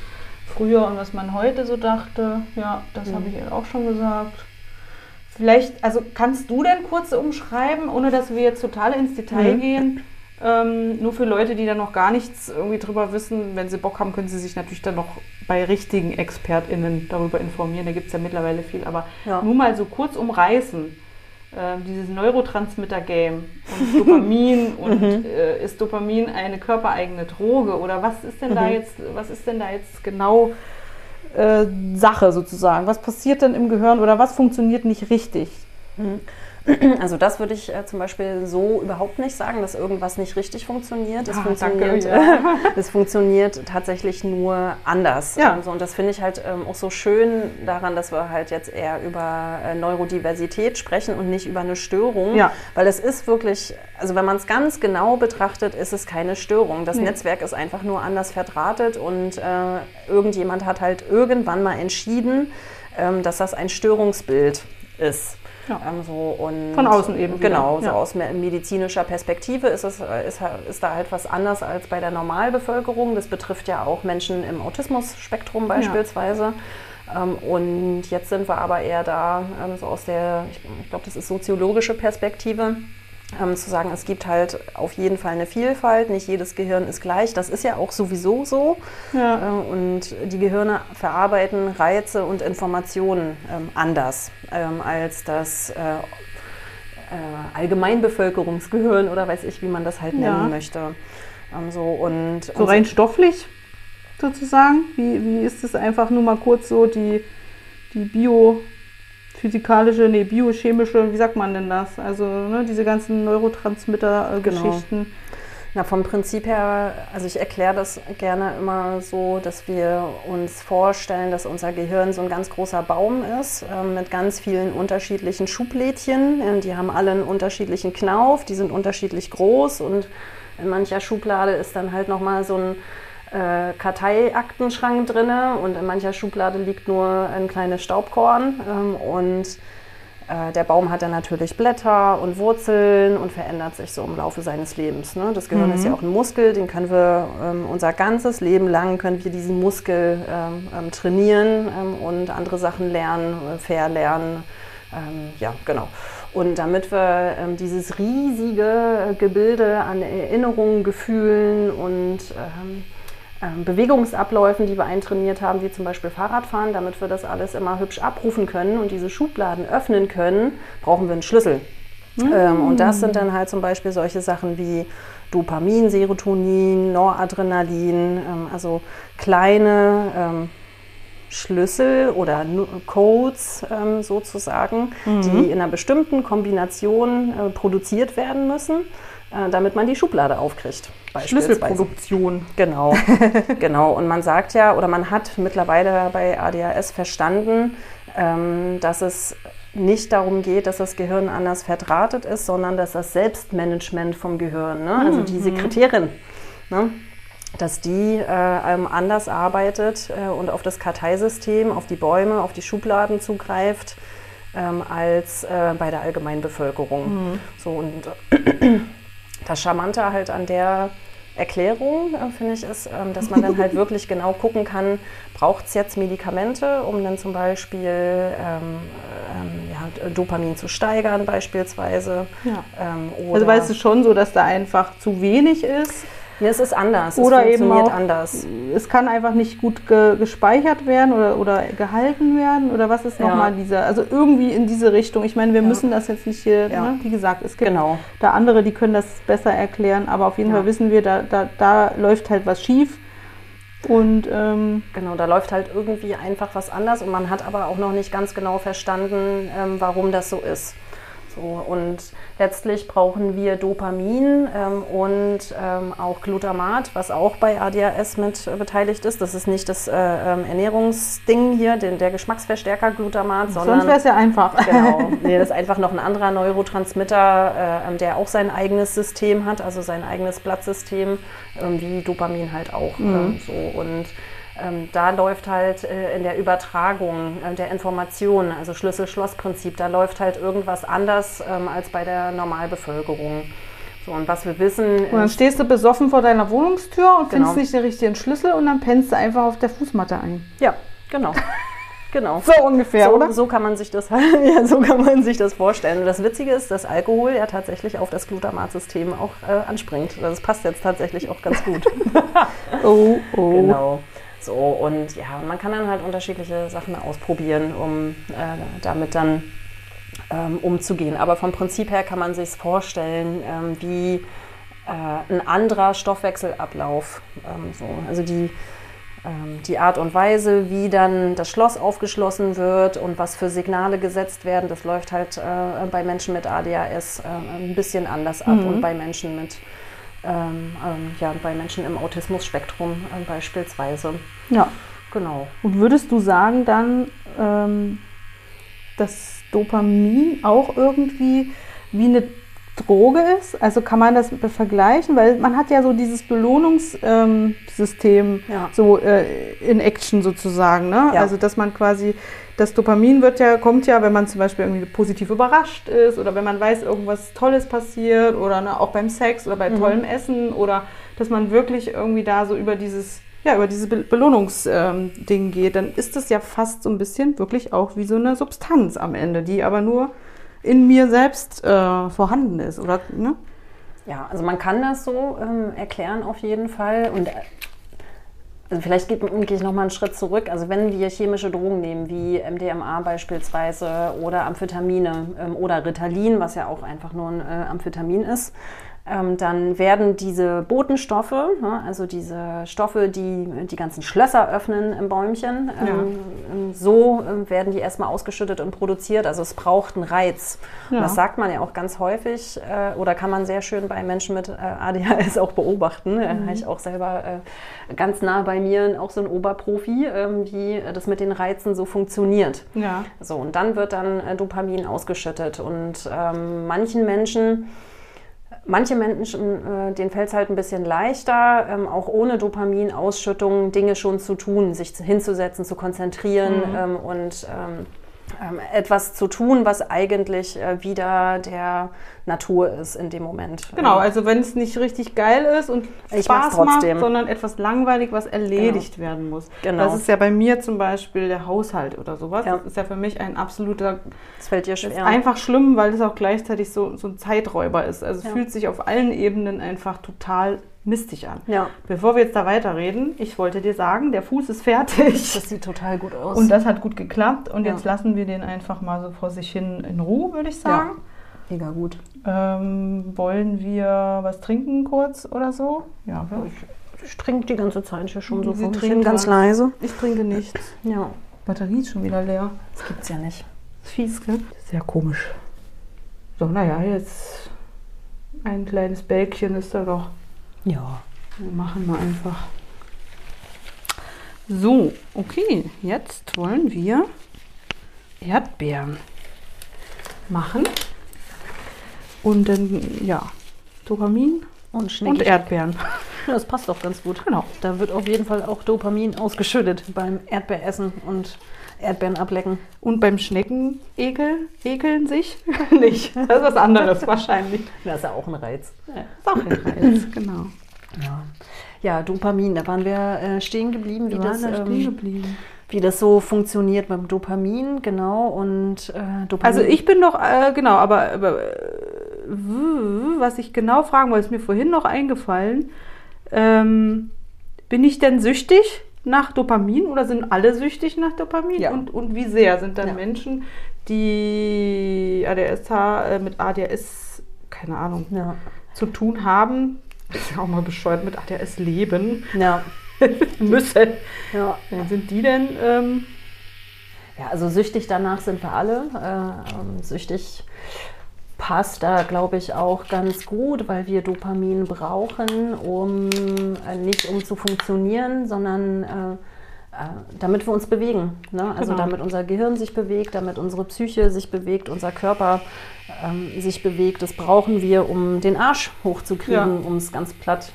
früher und was man heute so dachte. Ja, das Mhm. habe ich jetzt auch schon gesagt. Vielleicht, also kannst du denn kurz umschreiben, ohne dass wir jetzt total ins Detail Mhm. gehen? Ähm, nur für Leute, die da noch gar nichts irgendwie drüber wissen, wenn sie Bock haben, können sie sich natürlich dann noch bei richtigen ExpertInnen darüber informieren. Da gibt es ja mittlerweile viel, aber Ja. nur mal so kurz umreißen. Ähm, dieses Neurotransmitter-Game und Dopamin und äh, ist Dopamin eine körpereigene Droge oder was ist denn da Mhm. jetzt, was ist denn da jetzt genau äh, Sache sozusagen? Was passiert denn im Gehirn oder was funktioniert nicht richtig? Also das würde ich äh, zum Beispiel so überhaupt nicht sagen, dass irgendwas nicht richtig funktioniert. Es Ah, funktioniert, danke, ja. es funktioniert tatsächlich nur anders. Ja. Ähm, so, und das finde ich halt ähm, auch so schön daran, dass wir halt jetzt eher über äh, Neurodiversität sprechen und nicht über eine Störung. Ja. Weil es ist wirklich, also wenn man es ganz genau betrachtet, ist es keine Störung. Das Nee. Netzwerk ist einfach nur anders verdrahtet und äh, irgendjemand hat halt irgendwann mal entschieden, ähm, dass das ein Störungsbild ist. Ja. Ähm, so und Von außen eben wieder, Genau, so ja. aus me- medizinischer Perspektive ist, es, äh, ist, ist da halt was anders als bei der Normalbevölkerung. Das betrifft ja auch Menschen im Autismus-Spektrum beispielsweise. Ähm, und jetzt sind wir aber eher da, ähm, so aus der, ich, ich glaube, das ist soziologische Perspektive. Ähm, zu sagen, es gibt halt auf jeden Fall eine Vielfalt, nicht jedes Gehirn ist gleich. Das ist ja auch sowieso so. Ja. Äh, Und die Gehirne verarbeiten Reize und Informationen ähm, anders ähm, als das äh, äh, Allgemeinbevölkerungsgehirn oder weiß ich, wie man das halt nennen Ja. möchte. Ähm, so und, So rein stofflich sozusagen? Wie, wie ist es einfach nur mal kurz so die, die biophysikalische, nee, biochemische, wie sagt man denn das? Also ne, diese ganzen Neurotransmitter-Geschichten. Na, vom Prinzip her, also ich erkläre das gerne immer so, dass wir uns vorstellen, dass unser Gehirn so ein ganz großer Baum ist ähm, mit ganz vielen unterschiedlichen Schublädchen. Ähm, die haben alle einen unterschiedlichen Knauf, die sind unterschiedlich groß und in mancher Schublade ist dann halt nochmal so ein äh, Karteiaktenschrank drinne und in mancher Schublade liegt nur ein kleines Staubkorn ähm, und äh, der Baum hat dann natürlich Blätter und Wurzeln und verändert sich so im Laufe seines Lebens. Ne? Das Gehirn ist ja auch ein Muskel, den können wir ähm, unser ganzes Leben lang können wir diesen Muskel ähm, ähm, trainieren ähm, und andere Sachen lernen, äh, verlernen. Ähm, ja, genau. Und damit wir ähm, dieses riesige Gebilde an Erinnerungen, Gefühlen und ähm, Bewegungsabläufen, die wir eintrainiert haben, wie zum Beispiel Fahrradfahren, damit wir das alles immer hübsch abrufen können und diese Schubladen öffnen können, brauchen wir einen Schlüssel. Ähm, und das sind dann halt zum Beispiel solche Sachen wie Dopamin, Serotonin, Noradrenalin, ähm, also kleine ähm, Schlüssel oder Codes ähm, sozusagen, die in einer bestimmten Kombination äh, produziert werden müssen, äh, damit man die Schublade aufkriegt. Schlüsselproduktion. Genau, genau. Und man sagt ja, oder man hat mittlerweile bei ADHS verstanden, ähm, dass es nicht darum geht, dass das Gehirn anders verdrahtet ist, sondern dass das Selbstmanagement vom Gehirn, ne? also die Sekretärin, ne? dass die äh, ähm, anders arbeitet äh, und auf das Karteisystem, auf die Bäume, auf die Schubladen zugreift, ähm, als äh, bei der Allgemeinbevölkerung. So, und das Charmante halt an der Erklärung, äh, finde ich, ist, ähm, dass man dann halt wirklich genau gucken kann, braucht es jetzt Medikamente, um dann zum Beispiel ähm, ähm, ja, Dopamin zu steigern beispielsweise. Ja. Ähm, oder Also weißt du schon so, dass da einfach zu wenig ist. Nee, es ist anders, Oder es eben funktioniert auch- anders. Es kann einfach nicht gut ge gespeichert werden oder, oder gehalten werden. Oder was ist Ja. nochmal dieser, also irgendwie in diese Richtung. Ich meine, wir Ja. müssen das jetzt nicht hier, Ja. ne? wie gesagt, es gibt Genau. da andere, die können das besser erklären. Aber auf jeden. Fall wissen wir, da, da, da läuft halt was schief. Und ähm, Genau, da läuft halt irgendwie einfach was anders und man hat aber auch noch nicht ganz genau verstanden, ähm, warum das so ist. So, und letztlich brauchen wir Dopamin ähm, und ähm, auch Glutamat, was auch bei ADHS mit äh, beteiligt ist. Das ist nicht das äh, ähm, Ernährungsding hier, den, der Geschmacksverstärker Glutamat, sondern. Sonst wäre es ja einfach. Genau. Nee, das ist einfach noch ein anderer Neurotransmitter, äh, der auch sein eigenes System hat, also sein eigenes Blattsystem, ähm, wie Dopamin halt auch. Mhm. Ähm, so. Und ähm, da läuft halt äh, in der Übertragung äh, der Informationen, also Schlüssel-Schloss-Prinzip, da läuft halt irgendwas anders ähm, als bei der Normalbevölkerung. So, und was wir wissen. Und dann stehst du besoffen vor deiner Wohnungstür und Genau. findest nicht den richtigen Schlüssel und dann pennst du einfach auf der Fußmatte ein. ja, genau. genau. So ungefähr, so, oder? so kann man sich das ja, so kann man sich das vorstellen. Und das Witzige ist, dass Alkohol ja tatsächlich auf das Glutamatsystem auch äh, anspringt. Das passt jetzt tatsächlich auch ganz gut. Oh, oh. Genau. So, und ja, man kann dann halt unterschiedliche Sachen ausprobieren, um äh, damit dann ähm, umzugehen. Aber vom Prinzip her kann man sich vorstellen, ähm, wie äh, ein anderer Stoffwechselablauf. Ähm, so. Also die, ähm, die Art und Weise, wie dann das Schloss aufgeschlossen wird und was für Signale gesetzt werden, das läuft halt äh, bei Menschen mit ADHS äh, ein bisschen anders ab und bei Menschen mit ähm, ähm, ja, bei Menschen im Autismus-Spektrum äh, beispielsweise. Ja. Genau. Und würdest du sagen dann, ähm, dass Dopamin auch irgendwie wie eine Droge ist? Also kann man das vergleichen? Weil man hat ja so dieses Belohnungssystem System Ja. so äh, in Action sozusagen. Ne? Ja. Also dass man quasi, das Dopamin wird ja, kommt ja, wenn man zum Beispiel irgendwie positiv überrascht ist oder wenn man weiß, irgendwas Tolles passiert oder ne, auch beim Sex oder bei tollem Essen oder dass man wirklich irgendwie da so über dieses ja, über dieses Be Belohnungsding ähm, geht, dann ist das ja fast so ein bisschen wirklich auch wie so eine Substanz am Ende, die aber nur in mir selbst äh, vorhanden ist, oder? Ne? Ja, also man kann das so ähm, erklären auf jeden Fall. Und äh, also vielleicht gehe gehe ich nochmal einen Schritt zurück. Also wenn wir chemische Drogen nehmen, wie MDMA beispielsweise oder Amphetamine ähm, oder Ritalin, was ja auch einfach nur ein äh, Amphetamin ist, dann werden diese Botenstoffe, ne, also diese Stoffe, die die ganzen Schlösser öffnen im Bäumchen, ähm, ähm, so ähm, werden die erstmal ausgeschüttet und produziert. Also es braucht einen Reiz. Ja. das sagt man ja auch ganz häufig äh, oder kann man sehr schön bei Menschen mit äh, ADHS auch beobachten. Äh, habe ich auch selber äh, ganz nah bei mir auch so ein Oberprofi, ähm, wie das mit den Reizen so funktioniert. Ja. So, und dann wird dann Dopamin ausgeschüttet. Und ähm, manchen Menschen, manche Menschen, äh, denen fällt es halt ein bisschen leichter, ähm, auch ohne Dopaminausschüttung Dinge schon zu tun, sich zu- hinzusetzen, zu konzentrieren ähm, und ähm, ähm, etwas zu tun, was eigentlich äh, wieder der Natur ist in dem Moment. Genau, also wenn es nicht richtig geil ist und Ich Spaß macht, sondern etwas langweilig, was erledigt werden muss. Genau. Das ist ja bei mir zum Beispiel der Haushalt oder sowas. Ja. Das ist ja für mich ein absoluter, Es fällt dir das ist schwer. einfach schlimm, weil es auch gleichzeitig so, so ein Zeiträuber ist. Also es Ja. fühlt sich auf allen Ebenen einfach total mistig an. ja, Bevor wir jetzt da weiterreden, ich wollte dir sagen, der Fuß ist fertig. das sieht total gut aus. Und das hat gut geklappt und Ja. jetzt lassen wir den einfach mal so vor sich hin in Ruhe, würde ich sagen. Mega gut. Ähm, wollen wir was trinken kurz oder so? Ja, wir- Ich trinke die ganze Zeit hier schon so Sie hin, ganz leise. ich trinke nichts. Ja, Batterie ist schon wieder leer. das gibt's ja nicht. Ist fies, gell? Sehr komisch. So, naja, jetzt ein kleines Bälkchen ist da doch. Ja. Wir machen wir einfach. So, okay, jetzt wollen wir Erdbeeren machen. Und dann, ja, Dopamin Und und. Erdbeeren. Ja, das passt doch ganz gut. Genau. Da wird auf jeden Fall auch Dopamin ausgeschüttet beim Erdbeeressen und Erdbeeren ablecken. Und beim Schnecken ekel, ekeln sich nicht. Das ist was anderes wahrscheinlich. Das ist ja auch ein Reiz. Ist auch ein Reiz, genau. Ja. Ja, Dopamin, da waren wir äh, stehen geblieben, wie Wir das, waren da ähm, stehen geblieben. wie das so funktioniert beim Dopamin, genau. Und äh, Dopamin. Also ich bin doch, äh, genau, aber, aber äh, was ich genau fragen wollte, ist mir vorhin noch eingefallen. Ähm, bin ich denn süchtig nach Dopamin oder sind alle süchtig nach Dopamin? Ja. Und, und wie sehr sind dann Ja. Menschen, die ADS, äh, mit ADS, keine Ahnung, Ja. zu tun haben? Ist ja auch mal bescheuert, mit ADS leben Ja. müssen. ja. Dann sind die denn, ähm, Ja, also süchtig danach sind wir alle. Äh, ähm, süchtig passt da, glaube ich, auch ganz gut, weil wir Dopamin brauchen, um äh, nicht um zu funktionieren, sondern äh, äh, damit wir uns bewegen. Ne? Also genau. damit unser Gehirn sich bewegt, damit unsere Psyche sich bewegt, unser Körper ähm, sich bewegt. Das brauchen wir, um den Arsch hochzukriegen, ja. um es ganz platt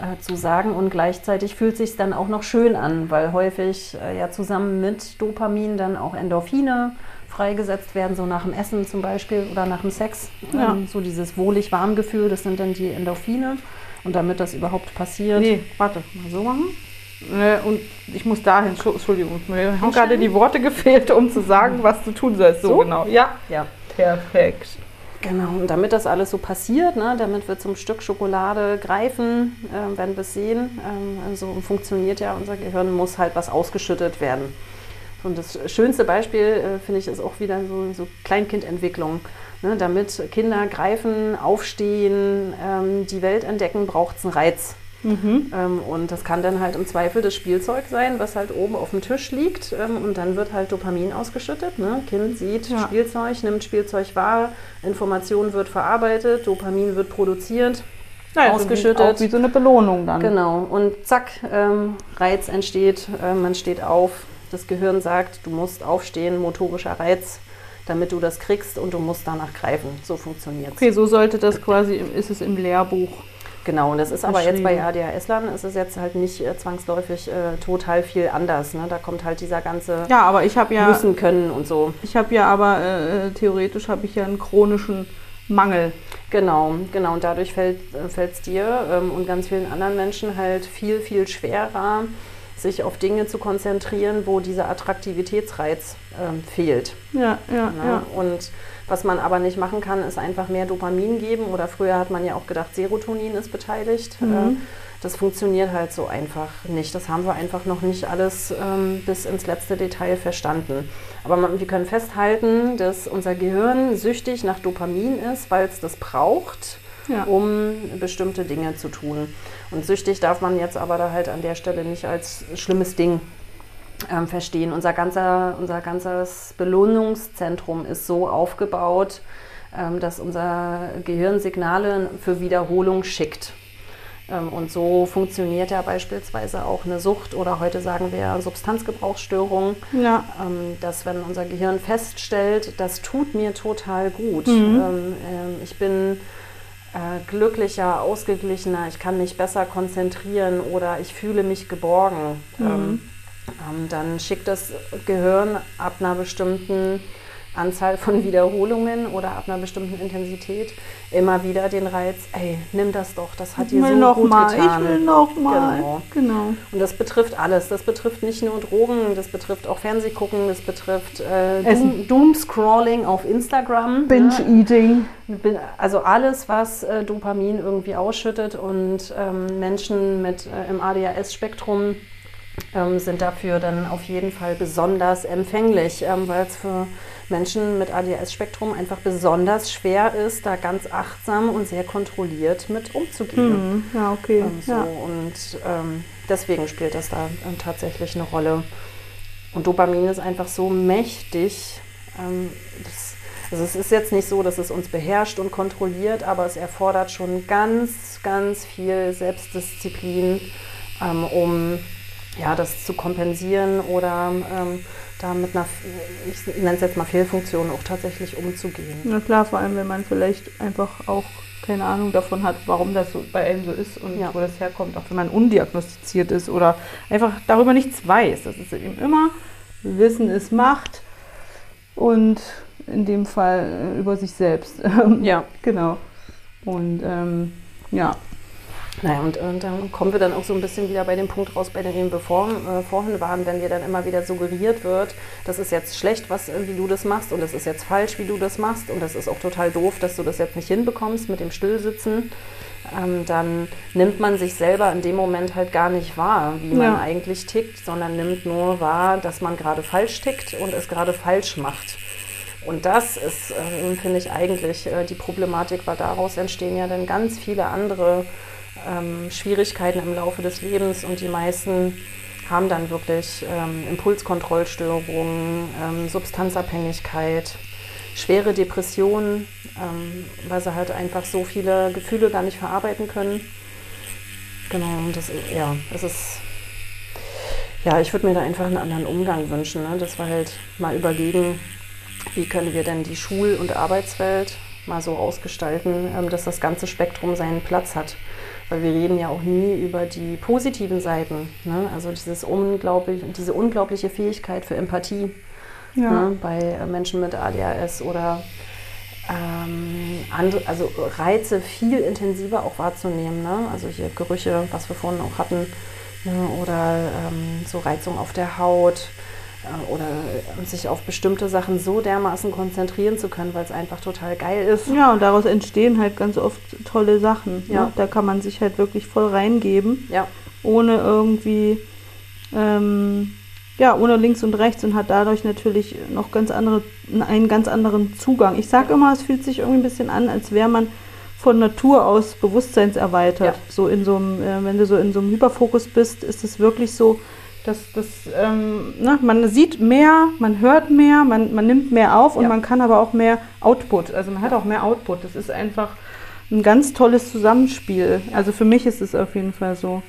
äh, zu sagen. Und gleichzeitig fühlt sich dann auch noch schön an, weil häufig äh, ja zusammen mit Dopamin dann auch Endorphine freigesetzt werden, so nach dem Essen zum Beispiel oder nach dem Sex. Ja. Ähm, so dieses wohlig-warm-Gefühl, das sind dann die Endorphine. Und damit das überhaupt passiert. Nee, warte, mal so machen. Und ich muss dahin, Entschuldigung, mir haben gerade die Worte gefehlt, um zu sagen, was du tun sollst. So, so? genau. Ja. ja. Perfekt. Genau, und damit das alles so passiert, ne, damit wir zum Stück Schokolade greifen, äh, werden wir es sehen. Ähm, also funktioniert ja unser Gehirn, muss halt was ausgeschüttet werden. Und das schönste Beispiel, äh, finde ich, ist auch wieder so, so Kleinkindentwicklung. Ne, damit Kinder greifen, aufstehen, ähm, die Welt entdecken, braucht es einen Reiz. Mhm. Ähm, und das kann dann halt im Zweifel das Spielzeug sein, was halt oben auf dem Tisch liegt. Ähm, und dann wird halt Dopamin ausgeschüttet. Ne? Kind sieht ja. Spielzeug, nimmt Spielzeug wahr, Information wird verarbeitet, Dopamin wird produziert. Ja, ausgeschüttet. Auch wie so eine Belohnung dann. Genau. Und zack, ähm, Reiz entsteht, äh, man steht auf. Das Gehirn sagt, du musst aufstehen, motorischer Reiz, damit du das kriegst und du musst danach greifen. So funktioniert es. Okay, so sollte das quasi, ist es im Lehrbuch Genau, und das ist aber jetzt bei ADHS-Lern, ist es jetzt halt nicht äh, zwangsläufig äh, total viel anders. Ne? Da kommt halt dieser ganze ja, aber ich ja, müssen können und so. Ich habe ja aber äh, theoretisch habe ich ja einen chronischen Mangel. Genau, genau. Und dadurch fällt es äh, dir ähm, und ganz vielen anderen Menschen halt viel, viel schwerer, sich auf Dinge zu konzentrieren, wo dieser Attraktivitätsreiz ähm, fehlt. Ja, ja, ja, ja. Und was man aber nicht machen kann, ist einfach mehr Dopamin geben. Oder früher hat man ja auch gedacht, Serotonin ist beteiligt. Mhm. Äh, das funktioniert halt so einfach nicht. Das haben wir einfach noch nicht alles ähm, bis ins letzte Detail verstanden. Aber man, wir können festhalten, dass unser Gehirn süchtig nach Dopamin ist, weil es das braucht, ja. um bestimmte Dinge zu tun. Und süchtig darf man jetzt aber da halt an der Stelle nicht als schlimmes Ding ähm, verstehen. Unser, ganzer, unser ganzes Belohnungszentrum ist so aufgebaut, ähm, dass unser Gehirn Signale für Wiederholung schickt. Ähm, und so funktioniert ja beispielsweise auch eine Sucht oder heute sagen wir Substanzgebrauchsstörung, ja. Ähm, dass wenn unser Gehirn feststellt, das tut mir total gut, mhm. Ähm, ich bin äh, glücklicher, ausgeglichener, ich kann mich besser konzentrieren oder ich fühle mich geborgen. Mhm ähm, dann schickt das Gehirn ab einer bestimmten Anzahl von Wiederholungen oder ab einer bestimmten Intensität immer wieder den Reiz, ey, nimm das doch, das hat dir so noch gut mal, getan. Ich will noch mal. Genau. genau. Und das betrifft alles. Das betrifft nicht nur Drogen, das betrifft auch Fernsehgucken, das betrifft äh, Doom, Doomscrolling auf Instagram. Binge-Eating. Ne? Also alles, was äh, Dopamin irgendwie ausschüttet und ähm, Menschen mit äh, im ADHS-Spektrum ähm, sind dafür dann auf jeden Fall besonders empfänglich, ähm, weil es für Menschen mit ADHS-Spektrum einfach besonders schwer ist, da ganz achtsam und sehr kontrolliert mit umzugehen. Mhm. Ja, okay. Ähm, so. ja. Und ähm, deswegen spielt das da ähm, tatsächlich eine Rolle. Und Dopamin ist einfach so mächtig. Ähm, das, also es ist jetzt nicht so, dass es uns beherrscht und kontrolliert, aber es erfordert schon ganz, ganz viel Selbstdisziplin, um ja, das zu kompensieren oder ähm, da mit einer, ich nenne es jetzt mal Fehlfunktion auch tatsächlich umzugehen. Na klar, vor allem wenn man vielleicht einfach auch keine Ahnung davon hat, warum das so bei einem so ist und ja. wo das herkommt, auch wenn man undiagnostiziert ist oder einfach darüber nichts weiß. Das ist eben immer, Wissen ist Macht und in dem Fall äh, über sich selbst. ja. genau. Und ähm, ja, naja, und, und dann kommen wir dann auch so ein bisschen wieder bei dem Punkt raus, bei dem wir vor, äh, vorhin waren, wenn dir dann immer wieder suggeriert wird, das ist jetzt schlecht, was, wie du das machst und das ist jetzt falsch, wie du das machst und das ist auch total doof, dass du das jetzt nicht hinbekommst mit dem Stillsitzen, ähm, dann nimmt man sich selber in dem Moment halt gar nicht wahr, wie man ja. eigentlich tickt, sondern nimmt nur wahr, dass man gerade falsch tickt und es gerade falsch macht. Und das ist, äh, finde ich, eigentlich äh, die Problematik, weil daraus entstehen ja dann ganz viele andere ähm, Schwierigkeiten im Laufe des Lebens und die meisten haben dann wirklich ähm, Impulskontrollstörungen, ähm, Substanzabhängigkeit, schwere Depressionen, ähm, weil sie halt einfach so viele Gefühle gar nicht verarbeiten können. Genau, das, ja, das ist, ja, ich würde mir da einfach einen anderen Umgang wünschen, ne? dass wir halt mal überlegen, wie können wir denn die Schul- und Arbeitswelt mal so ausgestalten, ähm, dass das ganze Spektrum seinen Platz hat. Weil wir reden ja auch nie über die positiven Seiten. Ne? Also dieses unglaublich, diese unglaubliche Fähigkeit für Empathie ja. ne? bei äh, Menschen mit ADHS oder ähm, andere, also Reize viel intensiver auch wahrzunehmen. Ne? Also hier Gerüche, was wir vorhin auch hatten, ne? oder ähm, so Reizung auf der Haut oder äh, sich auf bestimmte Sachen so dermaßen konzentrieren zu können, weil es einfach total geil ist. Ja, und daraus entstehen halt ganz oft tolle Sachen. Ne? Ja. Ne? Da kann man sich halt wirklich voll reingeben, ja. ohne irgendwie ähm, ja, ohne links und rechts und hat dadurch natürlich noch ganz andere, einen ganz anderen Zugang. Ich sage immer, es fühlt sich irgendwie ein bisschen an, als wäre man von Natur aus bewusstseinserweitert. Ja. So in so einem, äh, wenn du so in so einem Hyperfokus bist, ist es wirklich so, dass das, ähm, ne, man sieht mehr, man hört mehr, man, man nimmt mehr auf und ja. man kann aber auch mehr Output. Also man hat auch mehr Output. Das ist einfach ein ganz tolles Zusammenspiel. Also für mich ist es auf jeden Fall so.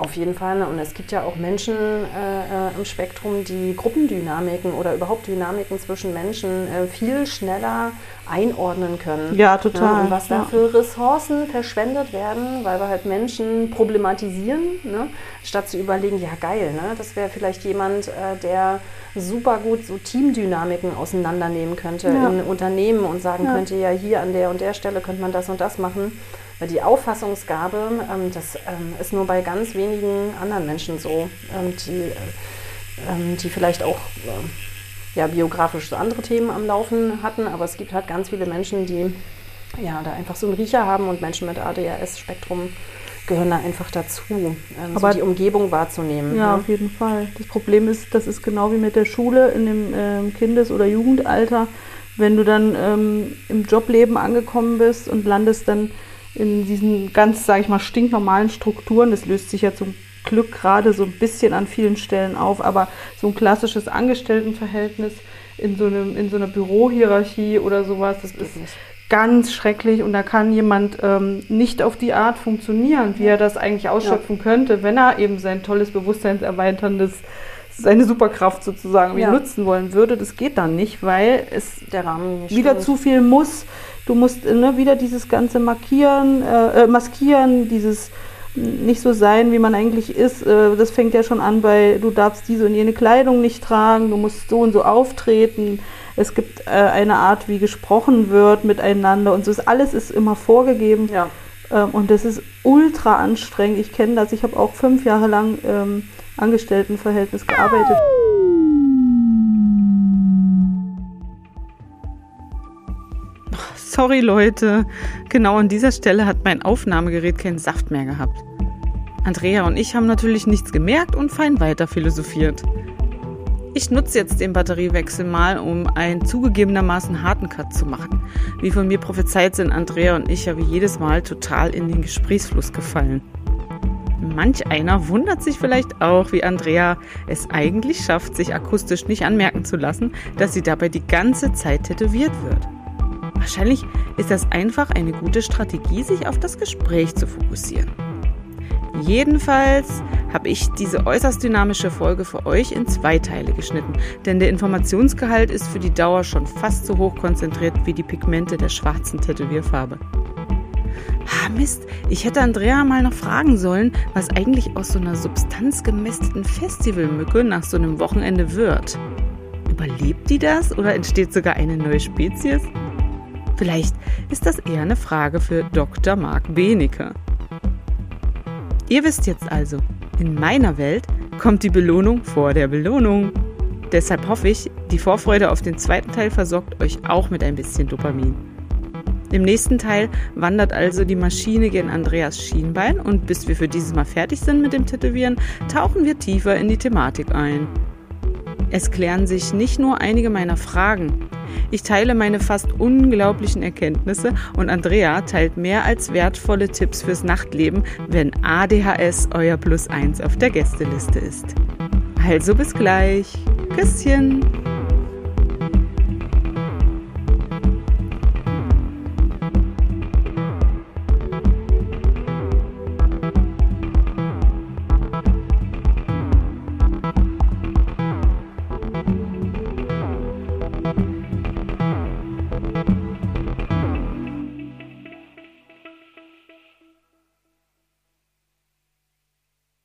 Auf jeden Fall. Und es gibt ja auch Menschen äh, äh, im Spektrum, die Gruppendynamiken oder überhaupt Dynamiken zwischen Menschen äh, viel schneller einordnen können. Ja, total. Ja, und was da für Ressourcen verschwendet werden, weil wir halt Menschen problematisieren, ne? statt zu überlegen, ja geil, ne? das wäre vielleicht jemand, äh, der super gut so Teamdynamiken auseinandernehmen könnte ja. in Unternehmen und sagen ja. könnte, ja hier an der und der Stelle könnte man das und das machen. Weil die Auffassungsgabe, ähm, das ähm, ist nur bei ganz wenigen anderen Menschen so, ähm, die, die vielleicht auch äh, ja, biografisch so andere Themen am Laufen hatten, aber es gibt halt ganz viele Menschen, die ja, da einfach so einen Riecher haben und Menschen mit ADHS-Spektrum gehören da einfach dazu, ähm, aber so die Umgebung wahrzunehmen. Ja, ne? auf jeden Fall. Das Problem ist, das ist genau wie mit der Schule in dem ähm, Kindes- oder Jugendalter. Wenn du dann ähm, im Jobleben angekommen bist und landest dann in diesen ganz, sage ich mal, stinknormalen Strukturen. Das löst sich ja zum Glück gerade so ein bisschen an vielen Stellen auf, aber so ein klassisches Angestelltenverhältnis in so, einem, in so einer Bürohierarchie oder sowas, das ist ganz schrecklich und da kann jemand ähm, nicht auf die Art funktionieren, wie er das eigentlich ausschöpfen ja. könnte, wenn er eben sein tolles, bewusstseinserweiterndes, seine Superkraft sozusagen ja. nutzen wollen würde. Das geht dann nicht, weil es der Rahmen wieder stimmt. zu viel muss Du musst ne, wieder dieses ganze Markieren, äh, äh, Maskieren, dieses nicht so sein, wie man eigentlich ist. Äh, das fängt ja schon an bei, du darfst diese und jene Kleidung nicht tragen, du musst so und so auftreten. Es gibt äh, eine Art, wie gesprochen wird miteinander und so ist alles ist immer vorgegeben. Ja. Ähm, und das ist ultra anstrengend. Ich kenne das. Ich habe auch fünf Jahre lang ähm, Angestelltenverhältnis gearbeitet. Sorry Leute, genau an dieser Stelle hat mein Aufnahmegerät keinen Saft mehr gehabt. Andrea und ich haben natürlich nichts gemerkt und fein weiter philosophiert. Ich nutze jetzt den Batteriewechsel mal, um einen zugegebenermaßen harten Cut zu machen. Wie von mir prophezeit sind Andrea und ich ja wie jedes Mal total in den Gesprächsfluss gefallen. Manch einer wundert sich vielleicht auch, wie Andrea es eigentlich schafft, sich akustisch nicht anmerken zu lassen, dass sie dabei die ganze Zeit tätowiert wird. Wahrscheinlich ist das einfach eine gute Strategie, sich auf das Gespräch zu fokussieren. Jedenfalls habe ich diese äußerst dynamische Folge für euch in zwei Teile geschnitten, denn der Informationsgehalt ist für die Dauer schon fast so hoch konzentriert wie die Pigmente der schwarzen Tätowierfarbe. Ah, Mist, ich hätte Andrea mal noch fragen sollen, was eigentlich aus so einer substanzgemästeten Festivalmücke nach so einem Wochenende wird. Überlebt die das oder entsteht sogar eine neue Spezies? Vielleicht ist das eher eine Frage für Dr. Marc Benecke. Ihr wisst jetzt also, in meiner Welt kommt die Belohnung vor der Belohnung. Deshalb hoffe ich, die Vorfreude auf den zweiten Teil versorgt euch auch mit ein bisschen Dopamin. Im nächsten Teil wandert also die Maschine gen Andreas Schienbein und bis wir für dieses Mal fertig sind mit dem Tätowieren, tauchen wir tiefer in die Thematik ein. Es klären sich nicht nur einige meiner Fragen, ich teile meine fast unglaublichen Erkenntnisse und Andrea teilt mehr als wertvolle Tipps fürs Nachtleben, wenn ADHS euer Plus 1 auf der Gästeliste ist. Also bis gleich. Küsschen.